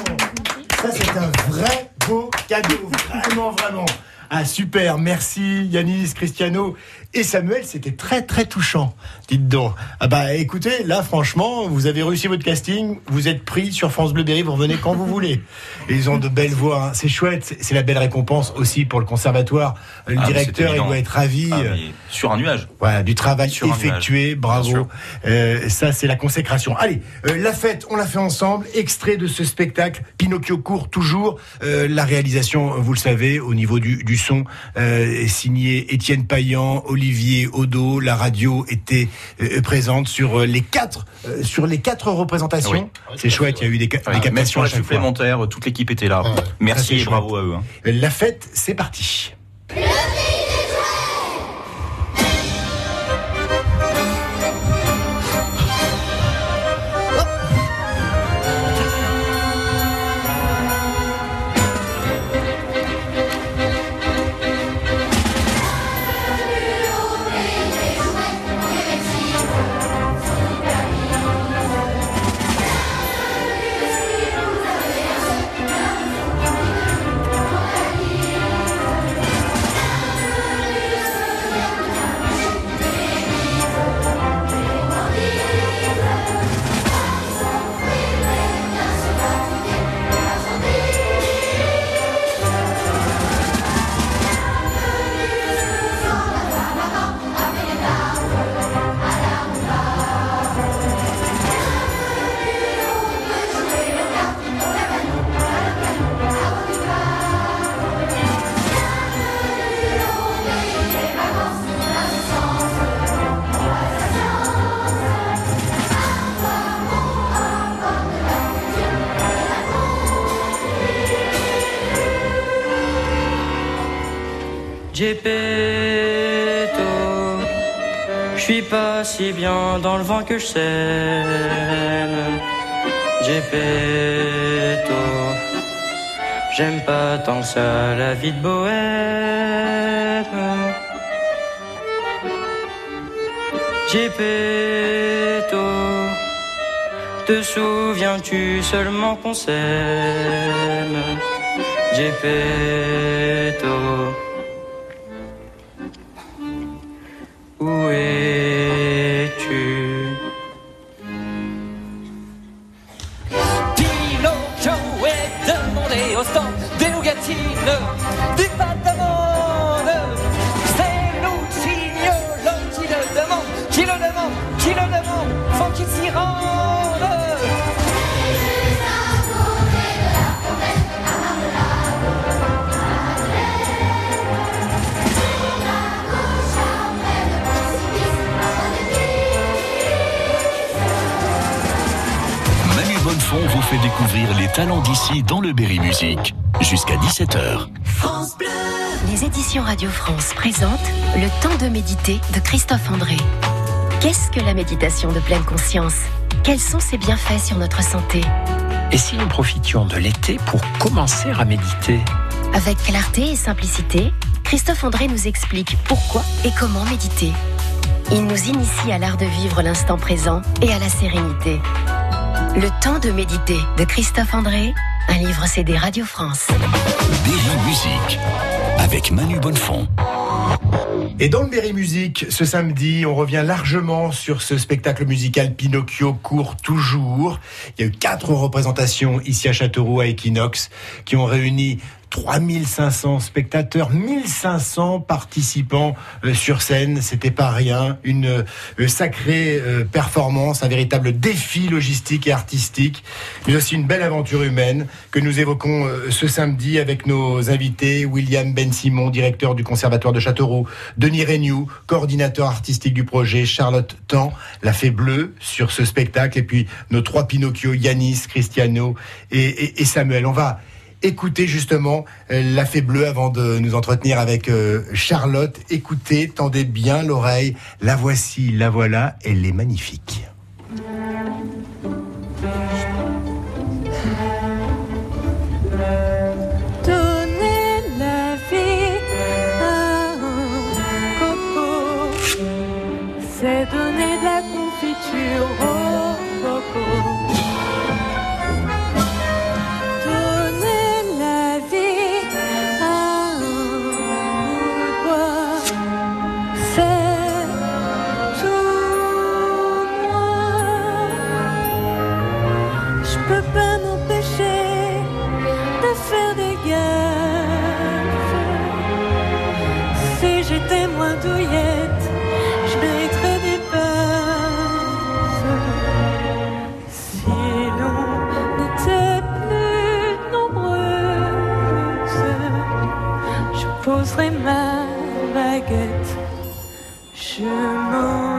Ça c'est un vrai beau cadeau, vraiment, vraiment. Ah super, merci Yanis, Cristiano et Samuel, c'était très très touchant. Dites donc. Ah bah écoutez, là franchement, vous avez réussi votre casting, vous êtes pris sur France Bleu Berry, vous revenez quand vous voulez. Et ils ont de belles voix, hein. c'est chouette, c'est- la belle récompense aussi pour le conservatoire. Le Ah, c'est directeur, il doit être ravi. Ah, euh, sur un nuage. voilà, du travail Sur effectué, bravo. Euh, ça, c'est la consécration. Allez, euh, la fête, on l'a fait ensemble. Extrait de ce spectacle, Pinocchio court toujours. Euh, la réalisation, vous le savez, au niveau du, du son, signé Étienne Payan, Olivier Odo. La radio était euh, présente sur euh, les quatre, euh, sur les quatre représentations. C'est chouette, il y a eu des, Voilà, des captations sur à la chaque fois. supplémentaire, toute l'équipe était là. Ça, Merci et bravo à eux. hein. La fête, c'est parti. Gepetto, je suis pas si bien dans le vent que je sème. Gepetto, j'aime pas tant ça la vie de bohème. Gepetto, te souviens-tu seulement qu'on s'aime? Gepetto. Où es-tu? Pinocchio est demandé au stand des nougatines, fait découvrir les talents d'ici dans le Berry Musique. Jusqu'à 17h. Les éditions Radio France présentent Le temps de méditer de Christophe André. Qu'est-ce que la méditation de pleine conscience? Quels sont ses bienfaits sur notre santé? Et si nous profitions de l'été pour commencer à méditer? Avec clarté et simplicité, Christophe André nous explique pourquoi et comment méditer. Il nous initie à l'art de vivre l'instant présent et à la sérénité. Le temps de méditer de Christophe André, un livre CD Radio France. Berry Musique. Avec Manu Bonnefond. Et dans le Berry Musique, ce samedi, on revient largement sur ce spectacle musical Pinocchio court toujours. Il y a eu quatre représentations ici à Châteauroux à Equinox qui ont réuni 3500 spectateurs, 1500 participants euh, sur scène. C'était pas rien. Une euh, sacrée euh, performance, un véritable défi logistique et artistique, mais aussi une belle aventure humaine que nous évoquons ce samedi avec nos invités William Ben Simon, directeur du Conservatoire de Châteauroux, Denis Regnoux, coordinateur artistique du projet, Charlotte Tan, la fée bleue sur ce spectacle, et puis nos trois Pinocchio, Yanis, Cristiano et, et- et Samuel. On va écouter justement euh, la fée bleue avant de nous entretenir avec euh, Charlotte. Écoutez, tendez bien l'oreille. La voici, la voilà, elle est magnifique. C'est donner de la confiture je mériterais des baffes. Si l'on n'était plus nombreuses, je poserais ma baguette. Je m'en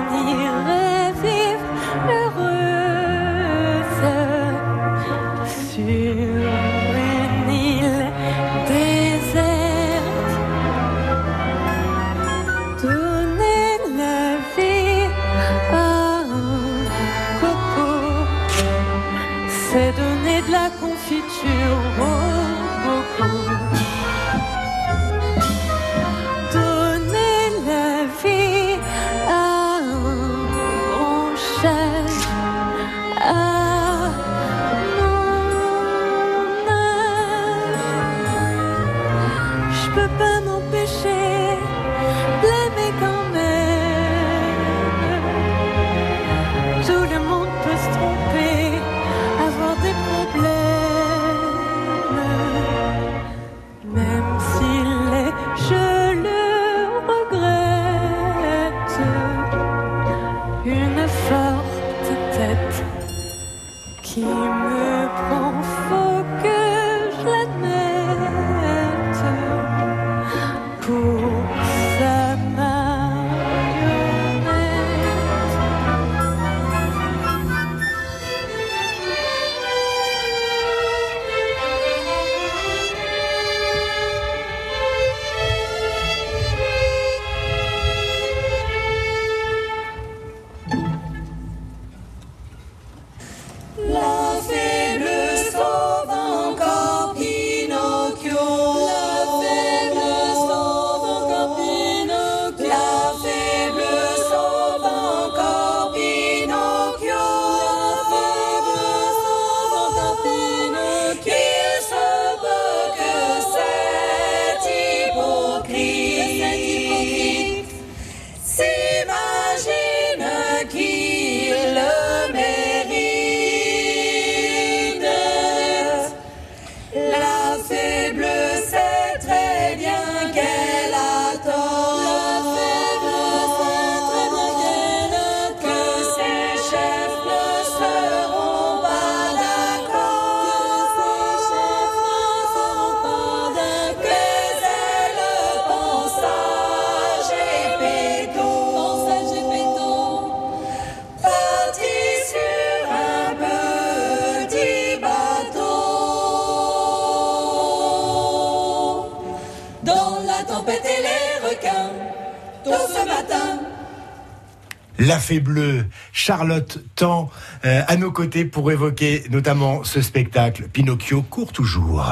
La fée bleue, Charlotte Tan, euh, à nos côtés pour évoquer notamment ce spectacle. Pinocchio court toujours.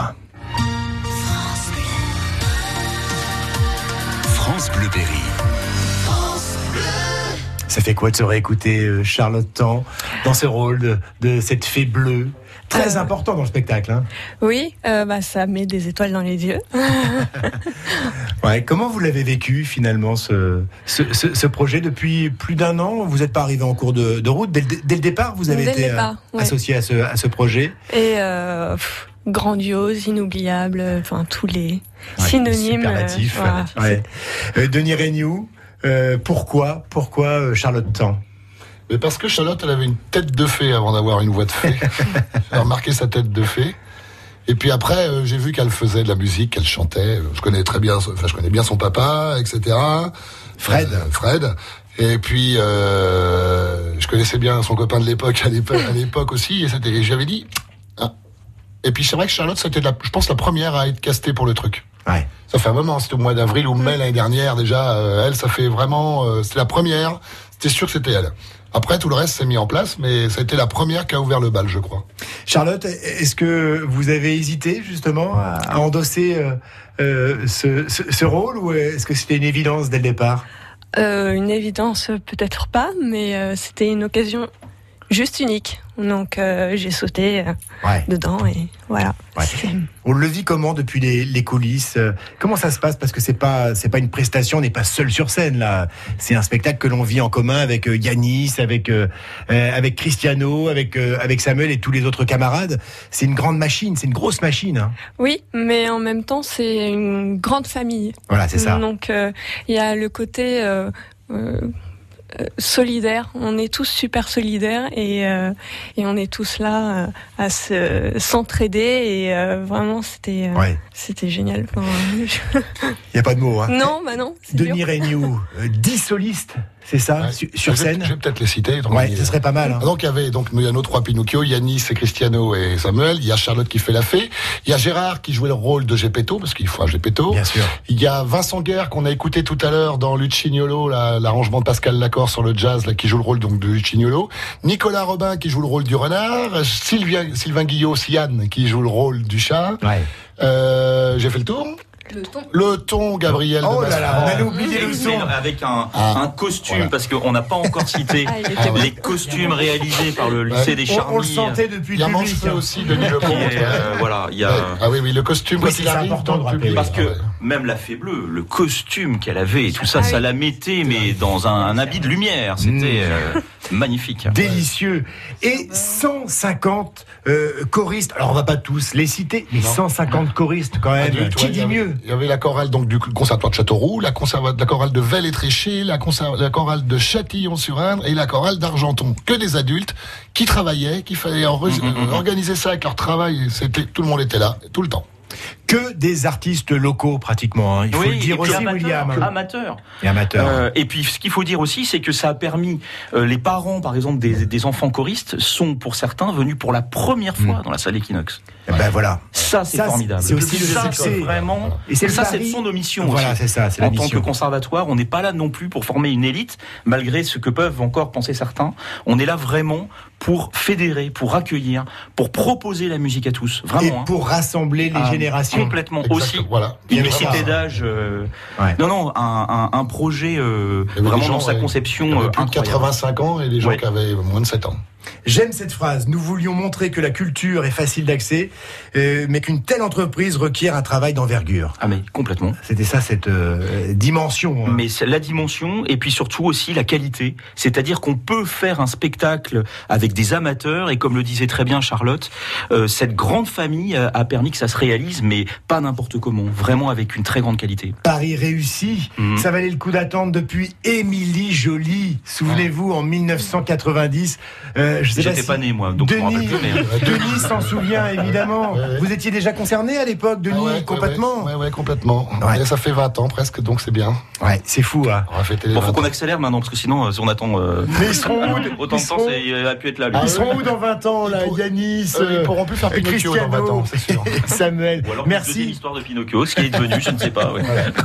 France Bleu Berry. Ça fait quoi de se réécouter euh, Charlotte Tan dans ce rôle de, de cette fée bleue? Très Euh, important dans le spectacle. hein. Oui, euh, bah, ça met des étoiles dans les yeux. Ouais, comment vous l'avez vécu finalement ce, ce, ce- ce projet depuis plus d'un an? Vous n'êtes pas arrivé en cours de, de route? Dès le, dès le départ. Vous avez Dès été euh, ouais. associé à ce, à ce projet? Et euh, pff, grandiose, inoubliable, enfin tous les synonymes. Superlatif. euh, voilà. Ouais. Denis Regnoux, euh, pourquoi, pourquoi Charlotte Tan? Mais parce que Charlotte, elle avait une tête de fée avant d'avoir une voix de fée. J'ai remarqué sa tête de fée. Et puis après, euh, j'ai vu qu'elle faisait de la musique, qu'elle chantait. Je connais très bien, enfin, je connais bien son papa, etc. Fred. Euh, Fred. Et puis, euh, je connaissais bien son copain de l'époque, à l'époque, aussi. Et, j'avais dit. ah. Et puis c'est vrai que Charlotte, c'était, je pense, la première à être castée pour le truc. Ouais. Ça fait un moment, c'était au mois d'avril ou mai l'année dernière déjà. euh, elle, ça fait vraiment, euh, c'était la première. C'était sûr que c'était elle. Après, tout le reste s'est mis en place, mais ça a été la première qui a ouvert le bal, je crois. Charlotte, est-ce que vous avez hésité justement à, endosser euh, euh, ce, ce- ce rôle ou est-ce que c'était une évidence dès le départ? Euh, une évidence, peut-être pas, mais euh, c'était une occasion juste unique. Donc euh, j'ai sauté euh, Ouais. dedans et voilà. Ouais. On le vit comment depuis les, les coulisses euh, Comment ça se passe? Parce que c'est pas c'est pas une prestation, on n'est pas seul sur scène là. C'est un spectacle que l'on vit en commun avec euh, Yanis, avec euh, avec Cristiano, avec euh, avec Samuel et tous les autres camarades. C'est une grande machine, c'est une grosse machine. hein. Oui, mais en même temps, c'est une grande famille. Voilà, c'est ça. Donc, euh, il y a le côté euh, euh, euh, solidaire. On est tous super solidaires et, euh, et on est tous là euh, à se s'entraider et euh, vraiment, c'était euh, Ouais. c'était génial. Il y a pas de mots. Hein. non, bah non. Denis euh, 10 solistes, c'est ça, su- sur Je vais- scène Je vais peut-être les citer. Ouais, ce serait pas mal. hein. Ah, Donc il y avait donc il y a nos trois Pinocchio, Yanis, et Cristiano et Samuel. Il y a Charlotte qui fait la fée. Il y a Gérard qui jouait le rôle de Gepetto parce qu'il faut un Gepetto. Bien sûr. Il y a Vincent Guerre qu'on a écouté tout à l'heure dans Lucignolo, la- l'arrangement de Pascal Lacor sur le jazz, là, qui joue le rôle donc de Lucignolo. Nicolas Robin qui joue le rôle du renard. Sylvien, Sylvain Guillot, Siane qui joue le rôle du chat. Ouais. Euh, J'ai fait le tour. Le ton. Le ton Gabriel Oh de là là, on allait oublier le Excellent, son. avec un, Ah. un costume, Voilà. parce qu'on n'a pas encore cité Ah, les costumes réalisés par le lycée des Charmilles. on le sentait depuis Il y a le hein. aussi, Denis Lecomte. euh, voilà, il y a. Ouais. Ah oui, oui, le costume, Oui, c'est important de le rappeler. public. Parce que Ah ouais. Même la fée bleue, le costume qu'elle avait et tout ça, Ah ça oui. la mettait mais dans un, un habit de lumière. C'était euh, magnifique. Délicieux. Et 150 euh, choristes. Alors, on va pas tous les citer, mais 150 choristes quand même. Adultes, Qui ouais, dit avait- mieux? Il y avait la chorale donc du conservatoire de Châteauroux, la, la chorale de Velle et Tréchet, la, chorale de Châtillon-sur-Indre et la chorale d'Argenton. Que des adultes qui travaillaient, qu'il fallait enre- Mhm, organiser ça avec leur travail. C'était tout le monde était là tout le temps. Que des artistes locaux, pratiquement. hein. Il faut Oui, le dire aussi, amateur, William. amateur. Et amateur. Euh, et puis, ce qu'il faut dire aussi, c'est que ça a permis, euh, les parents, par exemple, des, des enfants choristes, sont pour certains venus pour la première fois dans la salle Equinox. Eh ben voilà. Ça, c'est formidable. c'est aussi le ça, succès. c'est vraiment. Et c'est le ça, c'est pari. son nos missions Voilà, c'est ça, c'est la En tant que conservatoire, on n'est pas là non plus pour former une élite, malgré ce que peuvent encore penser certains. On est là vraiment pour fédérer, pour accueillir, pour proposer la musique à tous. Vraiment. Et hein. pour rassembler les Ah, générations. Complètement Exact, aussi. Voilà. Unicité Vraiment. d'âge. euh, Ouais. Non, non, un, un, un projet euh, vraiment dans sa conception euh, plus de incroyable. 85 ans et des gens Ouais. qui avaient moins de 7 ans. J'aime cette phrase. Nous voulions montrer que la culture est facile d'accès, euh, mais qu'une telle entreprise requiert un travail d'envergure. Ah mais complètement. C'était ça cette euh, dimension. hein. Mais la dimension et puis surtout aussi la qualité. C'est-à-dire qu'on peut faire un spectacle avec des amateurs et comme le disait très bien Charlotte, euh, cette grande famille a, permis que ça se réalise, mais pas n'importe comment, vraiment avec une très grande qualité. Paris réussi. Mhm. Ça valait le coup d'attendre depuis Émilie Jolie. Souvenez-vous, en 1990. Euh, je sais J'étais si- pas né moi, donc je me Denis, rappelle plus. Mais... Denis s'en souvient évidemment. Ouais, ouais. Vous étiez déjà concerné à l'époque, Denis, ouais, ouais, complètement. Ouais, ouais, complètement. Ça fait 20 ans presque, donc c'est bien. Ouais, c'est fou. Hein. On va fêter les Bon, faut 20 qu'on accélère maintenant parce que sinon, euh, si on attend euh, Mais ils seront où autant de temps, il a pu être là. lui. Ils oui. seront où dans 20 ans, là, pour- Yanis, Euh, ils euh, pourront plus faire Pinocchio dans 20 ans, c'est sûr. Samuel. Ou alors Merci. Merci. l'histoire de Pinocchio, ce qui est devenu, je ne sais pas.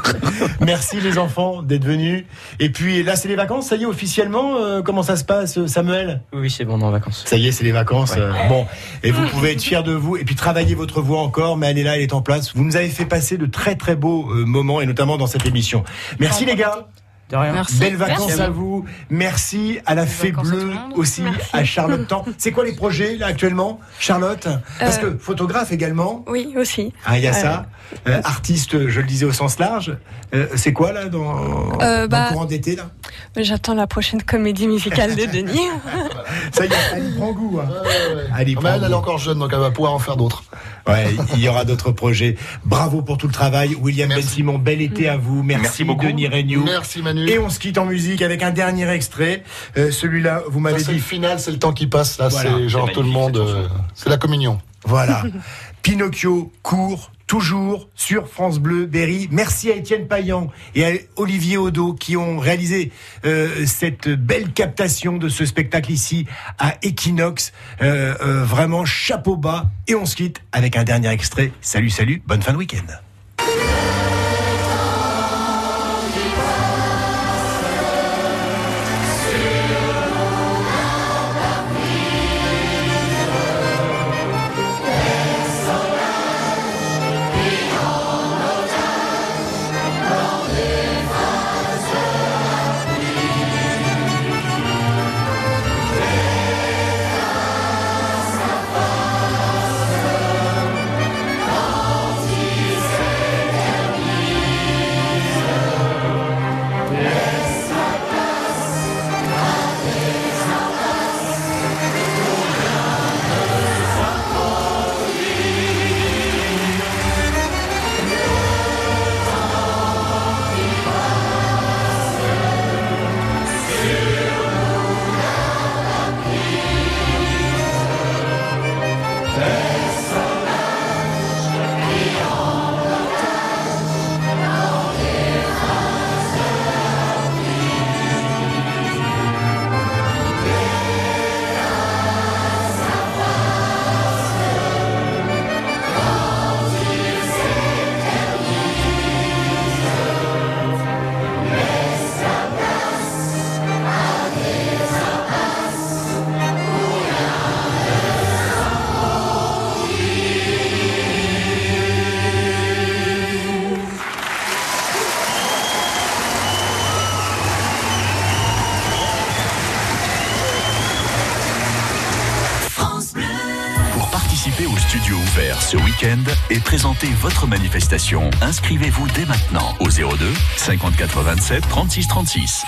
Merci les enfants d'être venus. Et puis là, c'est les vacances, ça y est, officiellement, euh, comment ça se passe, euh, Samuel? Oui, c'est bon, on est en vacances. Ça y est, c'est les vacances. Ouais. euh, bon, et vous pouvez être fiers de vous et puis travailler votre voix encore, mais elle est là, elle est en place. Vous nous avez fait passer de très très beaux euh, moments et notamment dans cette émission. Merci les gars. De rien. Merci. Belles vacances Merci à à vous. Merci à la Fée à Bleue le aussi, à Charlotte Tan. C'est quoi les projets là actuellement, Charlotte? Parce Euh, que photographe également. Oui, aussi. Ah, il y a Euh, ça. Euh, artiste, je le disais au sens large. Euh, c'est quoi là dans, Euh, dans bah- le courant d'été là? J'attends la prochaine comédie musicale de Denis. Ça y est, elle y prend goût. Hein. Elle y Ah, prend elle, elle est goût. encore jeune, donc elle va pouvoir en faire d'autres. Ouais, il y aura d'autres projets. Bravo pour tout le travail. William Ben Simon, bel été à vous. Merci, Merci beaucoup. Denis Regnault. Merci, Manu. Et on se quitte en musique avec un dernier extrait. Euh, Celui-là, vous m'avez Ça, c'est dit. le final, c'est le temps qui passe. Là, Voilà. c'est genre tout le monde. euh, c'est la communion. Voilà. Pinocchio court toujours sur France Bleu Berry. Merci à Étienne Payan et à Olivier Odo qui ont réalisé euh, cette belle captation de ce spectacle ici à Equinox. Euh, euh, vraiment chapeau bas. Et on se quitte avec un dernier extrait. Salut, salut, bonne fin de week-end. Présenter votre manifestation, inscrivez-vous dès maintenant au 02 54 27 36 36.